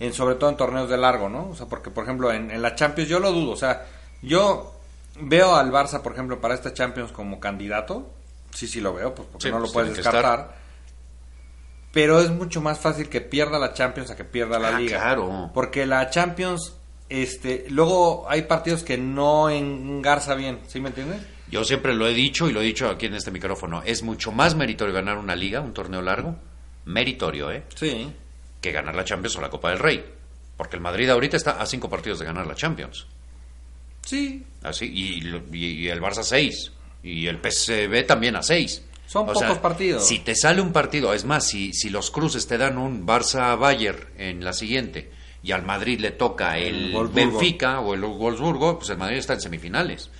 en sobre todo en torneos de largo, ¿no? O sea, porque por ejemplo en, en la Champions yo lo dudo, o sea, yo veo al Barça, por ejemplo, para esta Champions como candidato, sí, sí lo veo, pues porque Sí, no lo pues, puedes descartar. Pero es mucho más fácil que pierda la Champions a que pierda la Ah, Liga. claro. Porque la Champions, este, luego hay partidos que no engarza bien, ¿sí me entiendes? Yo siempre lo he dicho y lo he dicho aquí en este micrófono. Es mucho más meritorio ganar una liga, un torneo largo. Meritorio, ¿eh? Sí. Que ganar la Champions o la Copa del Rey. Porque el Madrid ahorita está a cinco partidos de ganar la Champions. Sí. Así, y, lo- y- y el Barça a seis. Y el PSV también a seis. Son pocos partidos. Si te sale un partido, es más, si, si los cruces te dan un Barça-Bayern en la siguiente y al Madrid le toca el. Benfica o el Wolfsburgo, pues el Madrid está en semifinales.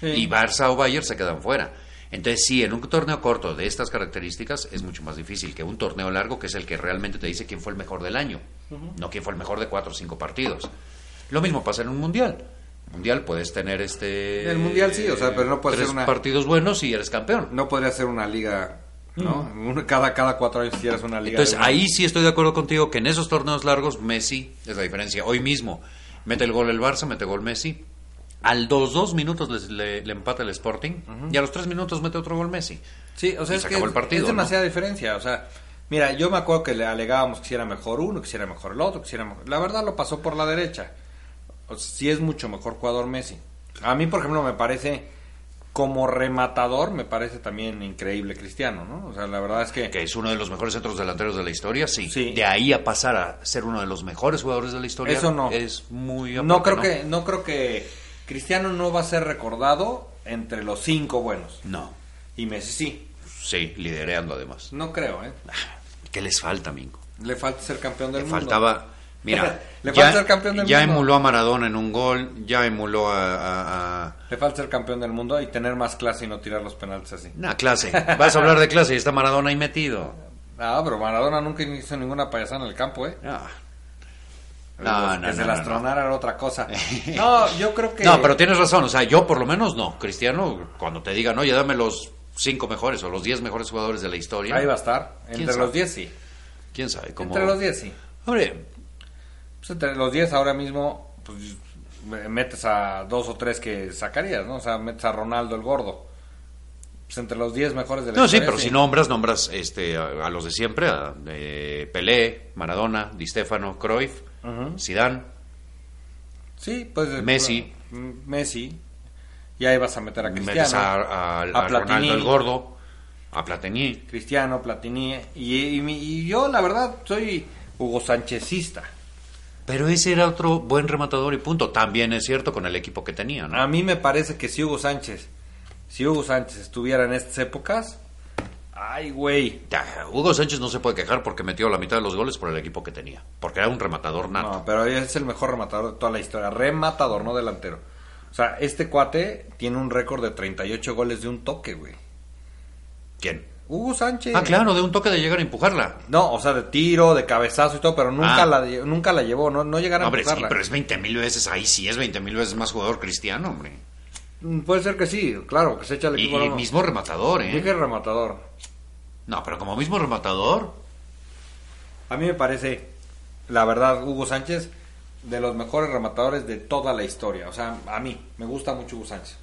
Sí. Y Barça o Bayern se quedan fuera. Entonces, sí, en un torneo corto de estas características es mucho más difícil que un torneo largo, que es el que realmente te dice quién fue el mejor del año, no quién fue el mejor de cuatro o cinco partidos. Lo mismo pasa en un mundial. Mundial puedes tener este... El Mundial sí, o sea, pero no puede tres ser una- partidos buenos y eres campeón. No podría ser una liga, ¿no? Una- cada, cada cuatro años quieras una liga. Entonces, de ahí sí estoy de acuerdo contigo que en esos torneos largos Messi es la diferencia. Hoy mismo mete el gol el Barça, mete gol Messi. Al 2-2 minutos les- le, le empata el Sporting y a los 3 minutos mete otro gol Messi. Sí, o sea, y es se que acabó el partido, es ¿no? demasiada diferencia. O sea, mira, yo me acuerdo que le alegábamos que si era mejor uno, que si era mejor el otro, que si era mejor... La verdad lo pasó por la derecha. O sea, sí es mucho mejor jugador Messi. A mí, por ejemplo, me parece, como rematador, me parece también increíble Cristiano, ¿no? O sea, la verdad es que... Que es uno de los mejores centros delanteros de la historia, sí. Sí. De ahí a pasar a ser uno de los mejores jugadores de la historia Eso no. es muy no aparte, creo que no creo que Cristiano no va a ser recordado entre los cinco buenos. No, Y Messi sí. sí, lidereando además. No creo, ¿eh? ¿Qué les falta, Mingo? Le falta ser campeón del Le mundo. faltaba... Mira, Le ya, falta ser campeón del ya mundo. emuló a Maradona en un gol, ya emuló a- a- a, Le falta ser campeón del mundo y tener más clase y no tirar los penaltis así. Una clase. Vas a hablar de clase y está Maradona ahí metido. Ah, pero Maradona nunca hizo ninguna payasada en el campo, ¿eh? Ah. No, no, que se las tronara era otra cosa. No, yo creo que... No, pero tienes razón. O sea, yo por lo menos no. Cristiano, cuando te digan, oye, dame los cinco mejores o los diez mejores jugadores de la historia. Ahí va a estar. ¿Quién Entre sabe? los 10 sí. ¿Quién sabe? Cómo... Entre los 10 sí. Hombre, Pues entre los 10 ahora mismo, pues metes a dos o tres que sacarías, ¿no? O sea, metes a Ronaldo el gordo. Pues entre los 10 mejores de la no, sí, pero si nombras, nombras este, a, a los de siempre, a eh, Pelé, Maradona, Di Stefano, Cruyff, Zidane. Sí, pues... Messi. mm, Messi. Y ahí vas a meter a Cristiano. Metes a, a- a a Platini. Ronaldo el Gordo, a Platini. Cristiano, Platini. Y, y mi- y yo, la verdad, soy Hugo Sánchezista. Pero ese era otro buen rematador y punto. También es cierto con el equipo que tenía, ¿no? A mí me parece que si Hugo Sánchez, si Hugo Sánchez estuviera en estas épocas, ay, güey. Hugo Sánchez no se puede quejar porque metió la mitad de los goles por el equipo que tenía. Porque era un rematador nato. No, pero es el mejor rematador de toda la historia. Rematador, no delantero. O sea, este cuate tiene un récord de 38 goles de un toque, güey. ¿Quién? Hugo Sánchez. Ah, claro, de un toque de llegar a empujarla. No, o sea, de tiro, de cabezazo y todo, pero nunca, Ah. la, nunca la llevó, no, no llegaron a Hombre, sí, empujarla. pero es 20 mil veces, ahí sí es 20 mil veces más jugador cristiano, hombre. Mm, Puede ser que sí, claro, que se echa el equipo. y hombro. mismo rematador, ¿eh? Dije rematador. No, pero como mismo rematador. A mí me parece, la verdad, Hugo Sánchez, de los mejores rematadores de toda la historia. O sea, a mí, me gusta mucho Hugo Sánchez.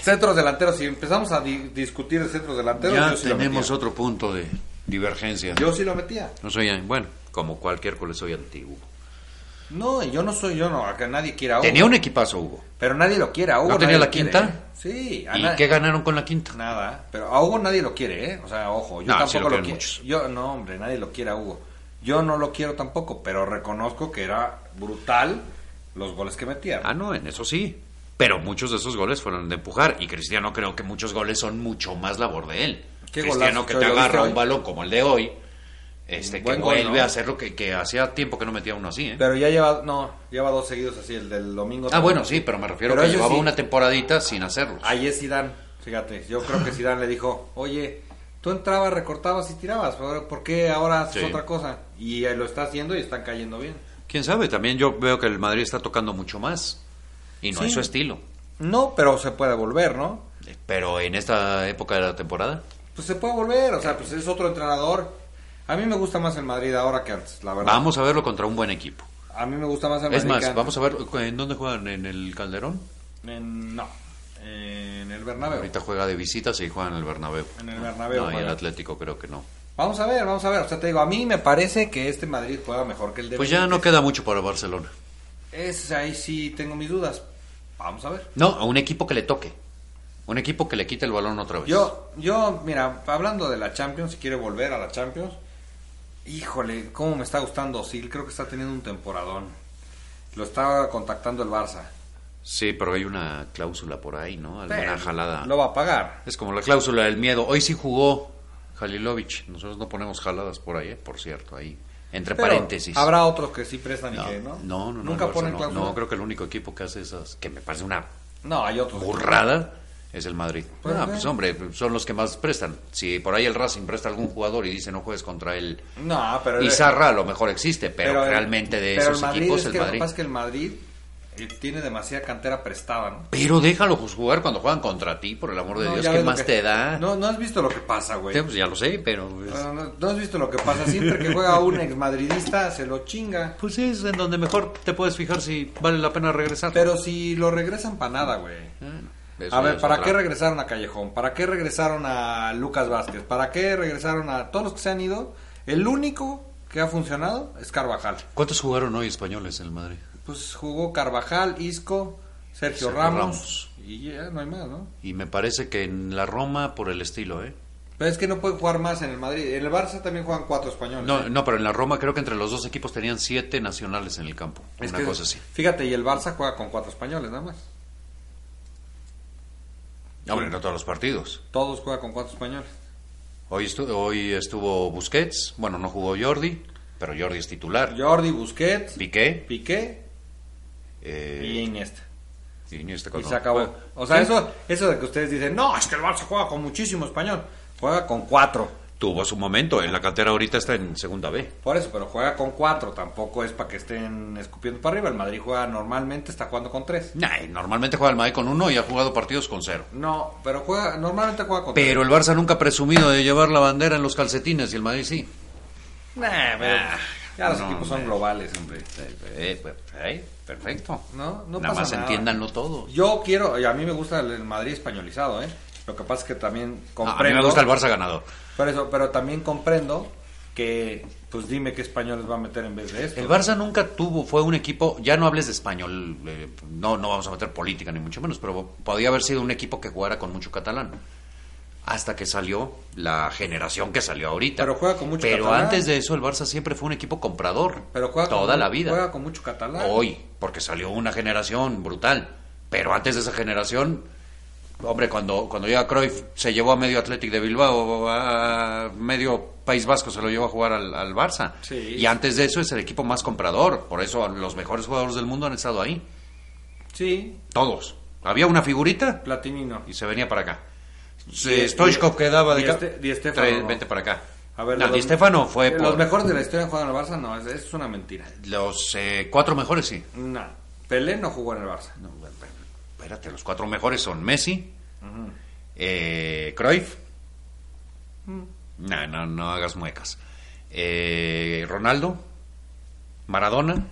Centros delanteros, si empezamos a di- discutir de centros delanteros, ya yo sí lo tenemos metía. otro punto de divergencia. Yo sí lo metía. No soy, bueno, como cualquier cole soy antiguo. No, yo no soy, yo no, a que nadie quiera a Hugo. Tenía un equipazo, Hugo. Pero nadie lo quiere a Hugo. ¿No tenía la quiere, quinta? Sí. a ¿Y qué ganaron con la quinta? Nada, pero a Hugo nadie lo quiere, ¿eh? O sea, ojo, yo No, sí tampoco lo quiero. Yo, no, hombre, nadie lo quiere a Hugo. Yo no lo quiero tampoco, pero reconozco que era brutal los goles que metía. Ah, no, en eso sí. Pero muchos de esos goles fueron de empujar. Y Cristiano creo que muchos goles son mucho más labor de él. ¿Qué Cristiano que te ¿Lo viste agarra un balón como el de hoy. Este, que vuelve ¿no? a hacer lo que, que hacía tiempo que no metía uno así, ¿eh? Pero ya lleva, no, lleva dos seguidos así, el del domingo. ah, bueno, sí, pero me refiero Pero que llevaba sí. una temporadita sin hacerlo. Ahí es Zidane, fíjate, yo creo que Zidane le dijo, oye, tú entrabas, recortabas y tirabas, ¿por qué ahora haces Sí. otra cosa? Y eh, lo está haciendo y están cayendo bien. ¿Quién sabe? También yo veo que el Madrid está tocando mucho más. Y no Sí. es su estilo. No, pero se puede volver, ¿no? Pero en esta época de la temporada. Pues se puede volver, o sea, pues es otro entrenador. A mí me gusta más el Madrid ahora que antes, la verdad. Vamos a verlo contra un buen equipo. A mí me gusta más el Es Madrid más, que antes. vamos a ver en dónde juegan, en el Calderón. En- no, en el Bernabéu. Ahorita juega de visitas y juega en el Bernabéu. En el Bernabéu No, y el. Atlético creo que no. Vamos a ver, vamos a ver. O sea, te digo, a mí me parece que este Madrid juega mejor que el de Pues ya no queda mucho para Barcelona. Es, ahí sí tengo mis dudas. Vamos a ver. No, a un equipo que le toque. Un equipo que le quite el balón otra vez. Yo, yo, mira, hablando de la Champions, si quiere volver a la Champions, híjole, cómo me está gustando Osil, creo que está teniendo un temporadón. Lo está contactando el Barça. Sí, pero hay una cláusula por ahí, ¿no? Alguna Eh, jalada. Lo va a pagar. Es como la cláusula del miedo. Hoy sí jugó Jalilovic. Nosotros no ponemos jaladas por ahí, ¿eh? por cierto, ahí. Entre Pero paréntesis. Habrá otros que sí prestan y No, que no. no, no, no, Nunca el Barça ponen no. cláusula. No, creo que el único equipo que hace esas, que me parece una No, hay otros. burrada, es el Madrid. Pues, ah, pues hombre, son los que más prestan. Si por ahí el Racing presta algún jugador y dice no juegues contra él, No, pero Izarra a lo mejor existe, pero, realmente de pero esos el equipos es el que Madrid. Lo que pasa es que el Madrid eh, tiene demasiada cantera prestada, ¿no? Pero déjalo jugar cuando juegan contra ti, por el amor de No, Dios, ¿qué más que- te da? No, no has visto lo que pasa, güey. Sí, pues ya lo sé, pero... pues, No, no, no has visto lo que pasa. Siempre que juega un exmadridista se lo chinga. Pues es en donde mejor te puedes fijar si vale la pena regresar. Pero si lo regresan para nada, güey. Eso A ver, ¿para otra. qué regresaron a Callejón? ¿Para qué regresaron a Lucas Vázquez? ¿Para qué regresaron a todos los que se han ido? El único que ha funcionado es Carvajal. ¿Cuántos jugaron hoy españoles en el Madrid? Pues jugó Carvajal, Isco, Sergio, Sergio Ramos, Ramos. y ya no hay más, ¿no? Y me parece que en la Roma por el estilo, ¿eh? Pero es que no puede jugar más en el Madrid. En el Barça también juegan cuatro españoles. No, ¿eh? no, pero en la Roma creo que entre los dos equipos tenían siete nacionales en el campo. Es una que, cosa así. Fíjate, y el Barça juega con cuatro españoles nada más. Hombre, no todos los partidos. Todos juegan con cuatro españoles. Hoy, estu- hoy estuvo Busquets, bueno, no jugó Jordi, pero Jordi es titular. Jordi, Busquets, Piqué, Piqué eh, y Iniesta. y Iniesta Y se acabó. O sea, Sí. eso, eso de que ustedes dicen, no, es que el Barça juega con muchísimo español. Juega con cuatro. Tuvo su momento, en la cantera ahorita está en segunda B. Por eso, pero juega con cuatro. Tampoco es para que estén escupiendo para arriba. El Madrid juega normalmente, está jugando con tres. Nah, normalmente juega el Madrid con uno y ha jugado partidos con cero. No, pero juega, normalmente juega con Pero el Barça nunca ha presumido de llevar la bandera en los calcetines y el Madrid sí. tres. Nah, pero ya los no, equipos son globales, hombre. Eh, eh, pues, eh, perfecto. No, no Nada pasa más nada. entiéndanlo todos. Yo quiero, y a mí me gusta el, Madrid españolizado, ¿eh? Lo que pasa es que también No, comprendo. a mí me gusta el Barça ganador. Por eso, pero también comprendo que, pues dime qué españoles va a meter en vez de esto. El Barça nunca tuvo, fue un equipo, ya no hables de español, eh, no, no vamos a meter política ni mucho menos, pero podía haber sido un equipo que jugara con mucho catalán. Hasta que salió la generación que salió ahorita. Pero juega con mucho Pero catalán. antes de eso el Barça siempre fue un equipo comprador. Pero juega toda con, la vida. Juega con mucho catalán. Hoy, porque salió una generación brutal. Pero antes de esa generación, hombre, cuando, cuando llega Cruyff, se llevó a medio Athletic de Bilbao, a medio País Vasco se lo llevó a jugar al, al Barça. Sí. Y antes de eso es el equipo más comprador. Por eso los mejores jugadores del mundo han estado ahí. Sí, Todos. Había una figurita Platini no. y se venía para acá. Di- Se- Stoichkov quedaba de acá. Ste- Di Stéfano Trae- no. Vente para acá. A ver, no, los- Di Stéfano fue Los por... mejores de la historia juegan en el Barça, no, es, es una mentira. Los eh, cuatro mejores, sí. No, Pelé no jugó en el Barça. No, espérate, los cuatro mejores son Messi, eh, Cruyff, no, no, no hagas muecas, eh, Ronaldo, Maradona,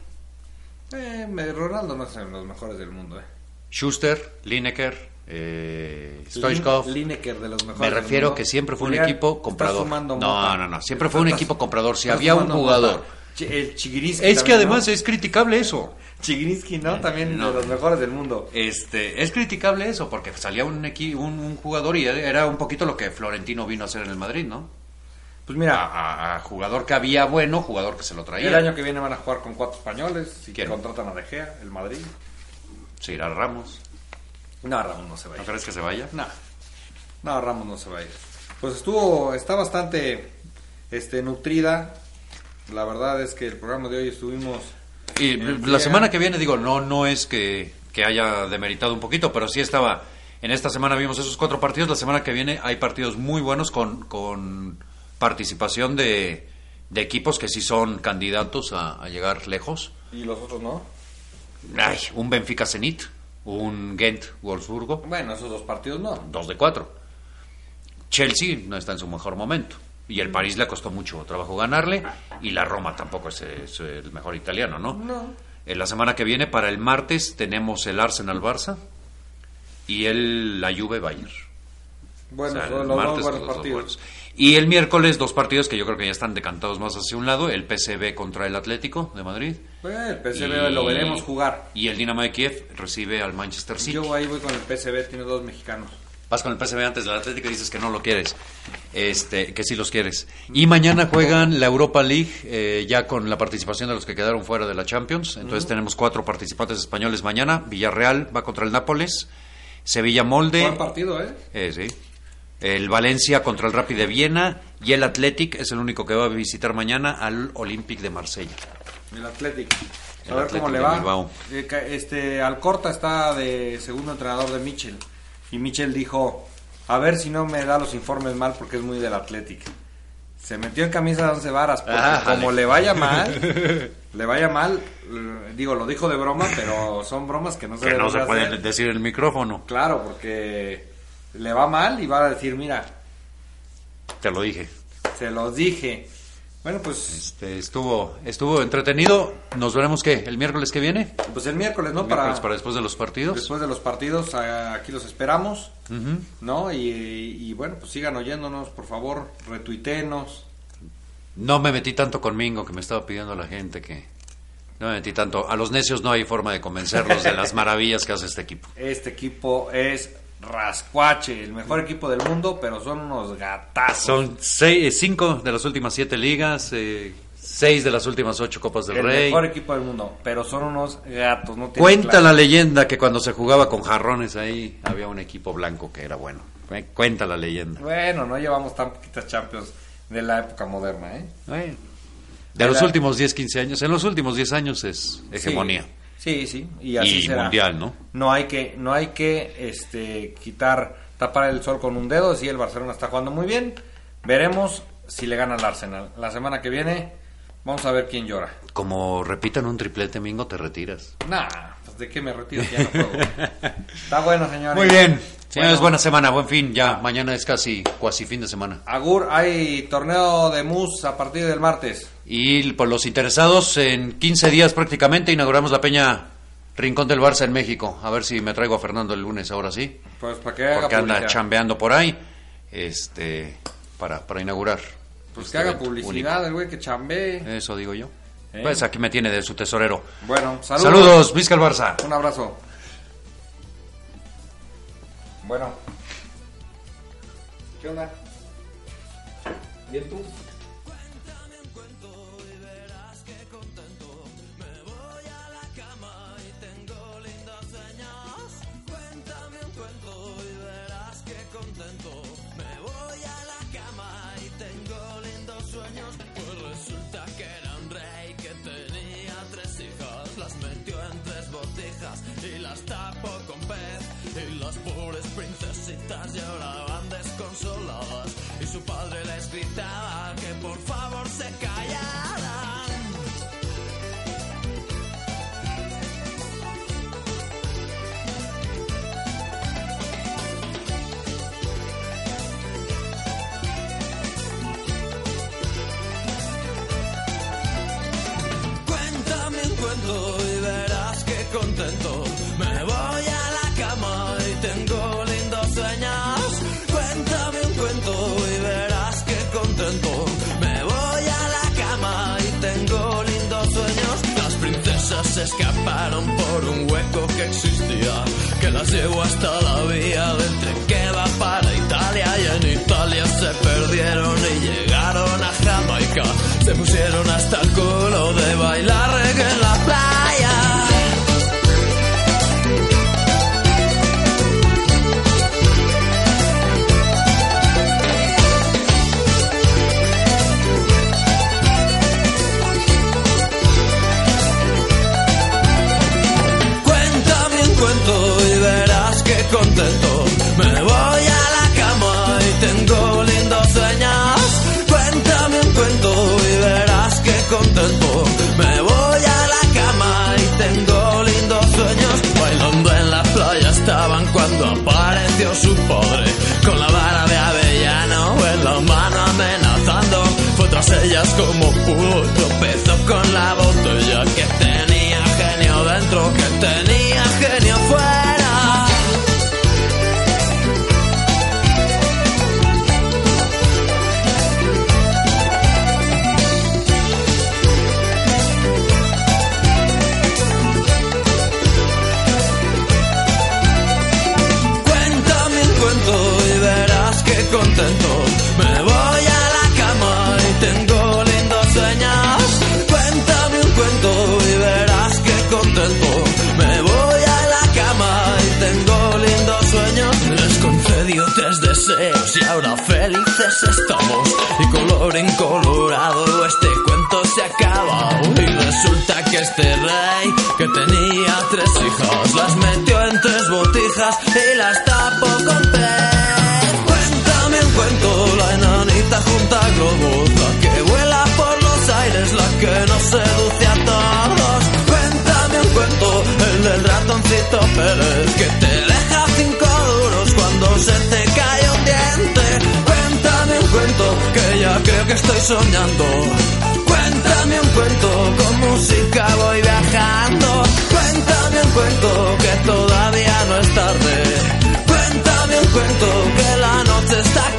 Eh, Ronaldo no es de los mejores del mundo, eh. Schuster, Lineker, eh, Stoichkov. Lin- Lineker de los mejores Me del refiero mundo. que siempre fue Julián, un equipo comprador. No, no, no, siempre fue un equipo comprador. Si había un jugador. mota. El Chigirinsky Es que también, además ¿no? es criticable eso. Chigirinsky, ¿no? También No. de los mejores del mundo. Este, es criticable eso, porque salía un, equi- un, un jugador y era un poquito lo que Florentino vino a hacer en el Madrid, ¿no? Pues mira, a- a jugador que había bueno, jugador que se lo traía. el año que viene van a jugar con cuatro españoles. Si ¿Quién? contratan a De Gea, el Madrid. Se irá Ramos. No, Ramos no se va a ¿No crees que se vaya? No, no, Ramos no se va a ir. Pues estuvo, está bastante este, nutrida. La verdad es que el programa de hoy estuvimos... Y en la semana que viene, digo, no, no es que, que haya demeritado un poquito, pero sí estaba. En esta semana vimos esos cuatro partidos. La semana que viene hay partidos muy buenos con, con participación de, de equipos que sí son candidatos a, a llegar lejos. ¿Y los otros no? Ay, un Benfica Zenit, un Gent Wolfsburgo, Bueno, esos dos partidos no. dos de cuatro. Chelsea no está en su mejor momento. Y el París le costó mucho trabajo ganarle. Y la Roma tampoco es, es el mejor italiano, ¿no? No. En la semana que viene, para el martes, tenemos el Arsenal Barça y el la Juve Bayern. Bueno, O sea, son el los martes, buenos los partidos. Y el miércoles, dos partidos que yo creo que ya están decantados más hacia un lado: el PSV contra el Atlético de Madrid. Pues, el PSV lo veremos jugar. Y el Dinamo de Kiev recibe al Manchester City. Yo ahí voy con el PSV, tiene dos mexicanos. Vas con el PSV antes del Atlético y dices que no lo quieres. Este, que sí los quieres. Y mañana juegan la Europa League, eh, ya con la participación de los que quedaron fuera de la Champions. Entonces tenemos cuatro participantes españoles mañana. Villarreal va contra el Nápoles. Sevilla Molde. Buen partido, ¿eh? Eh, sí. El Valencia contra el Rapid de Viena. Y el Athletic es el único que va a visitar mañana al Olympique de Marsella. El Athletic. A El ver Athletic cómo le va. Eh, Este, Alcorta está de segundo entrenador de Michel. Y Michel dijo, a ver si no me da los informes mal porque es muy del Athletic. Se metió en camisa de once varas, porque Ah, como le vaya mal, le vaya mal, eh, digo, lo dijo de broma, pero son bromas que no se Que no se de puede hacer. decir el micrófono. Claro, porque le va mal y va a decir, mira, Te lo dije. se los dije. Bueno, pues, Este, estuvo, estuvo entretenido. Nos veremos qué, el miércoles que viene. pues el miércoles, ¿no? Para, para después de los partidos. después de los partidos, aquí los esperamos. ¿no? Y, y bueno, pues sigan oyéndonos, por favor, retuitenos. No me metí tanto con Mingo que me estaba pidiendo la gente que no me metí tanto. A los necios no hay forma de convencerlos de las maravillas que hace este equipo. Este equipo es Rascuache, el mejor equipo del mundo, pero son unos gatazos. Son seis, eh, cinco de las últimas siete ligas, eh, seis de las últimas ocho copas del el Rey. mejor equipo del mundo, pero son unos gatos. No Cuenta clase. la leyenda que cuando se jugaba con jarrones ahí había un equipo blanco que era bueno. Cu- Cuenta la leyenda. Bueno, no llevamos tan poquitas Champions de la época moderna, ¿eh? Bueno, de los últimos 10, 15 años, en los últimos 10 años es hegemonía. Sí, sí, y así Y será. mundial, ¿no? No hay que, no hay que este, quitar, tapar el sol con un dedo. Si el Barcelona está jugando muy bien, veremos si le gana al Arsenal. La semana que viene, vamos a ver quién llora. Como repitan un triplete, Mingo, te retiras. Nah, pues de qué me retiro, ya no juego. Está bueno, señores. Muy bien. Señores, Bueno. buena semana, buen fin. Ya, mañana es casi, casi fin de semana. Agur, hay torneo de mus a partir del martes. Y por los interesados, en 15 días prácticamente inauguramos la peña Rincón del Barça en México. A ver si me traigo a Fernando el lunes, ahora sí. Pues para que haga Porque anda publicidad. chambeando por ahí. Este, para, para inaugurar. Pues este que haga publicidad, el güey que chambee. único. Eso digo yo. ¿Eh? Pues aquí me tiene de su tesorero. Bueno, saludos. Saludos, Vizca el Barça. Un abrazo. Bueno. ¿Qué onda? ¿Bien tú? Cuéntame un cuento y verás que contento. Me voy escaparon por un hueco que existía. Que las llevo hasta la vía del tren que va para Italia. Y en Italia se perdieron y llegaron a Jamaica. Se pusieron hasta el culo de bailar reggae en la playa. Contento. Me voy a la cama y tengo lindos sueños. Cuéntame un cuento y verás que contento. Me voy a la cama y tengo lindos sueños. Les concedió tres deseos y ahora felices estamos. Y color incolorado este cuento se acaba. Y resulta que este rey que tenía tres hijas las metió en tres botijas y las Fito Pérez que te deja cinco duros cuando se te cae un diente. Cuéntame un cuento que ya creo que estoy soñando. Cuéntame un cuento con música voy viajando. Cuéntame un cuento que todavía no es tarde. Cuéntame un cuento que la noche está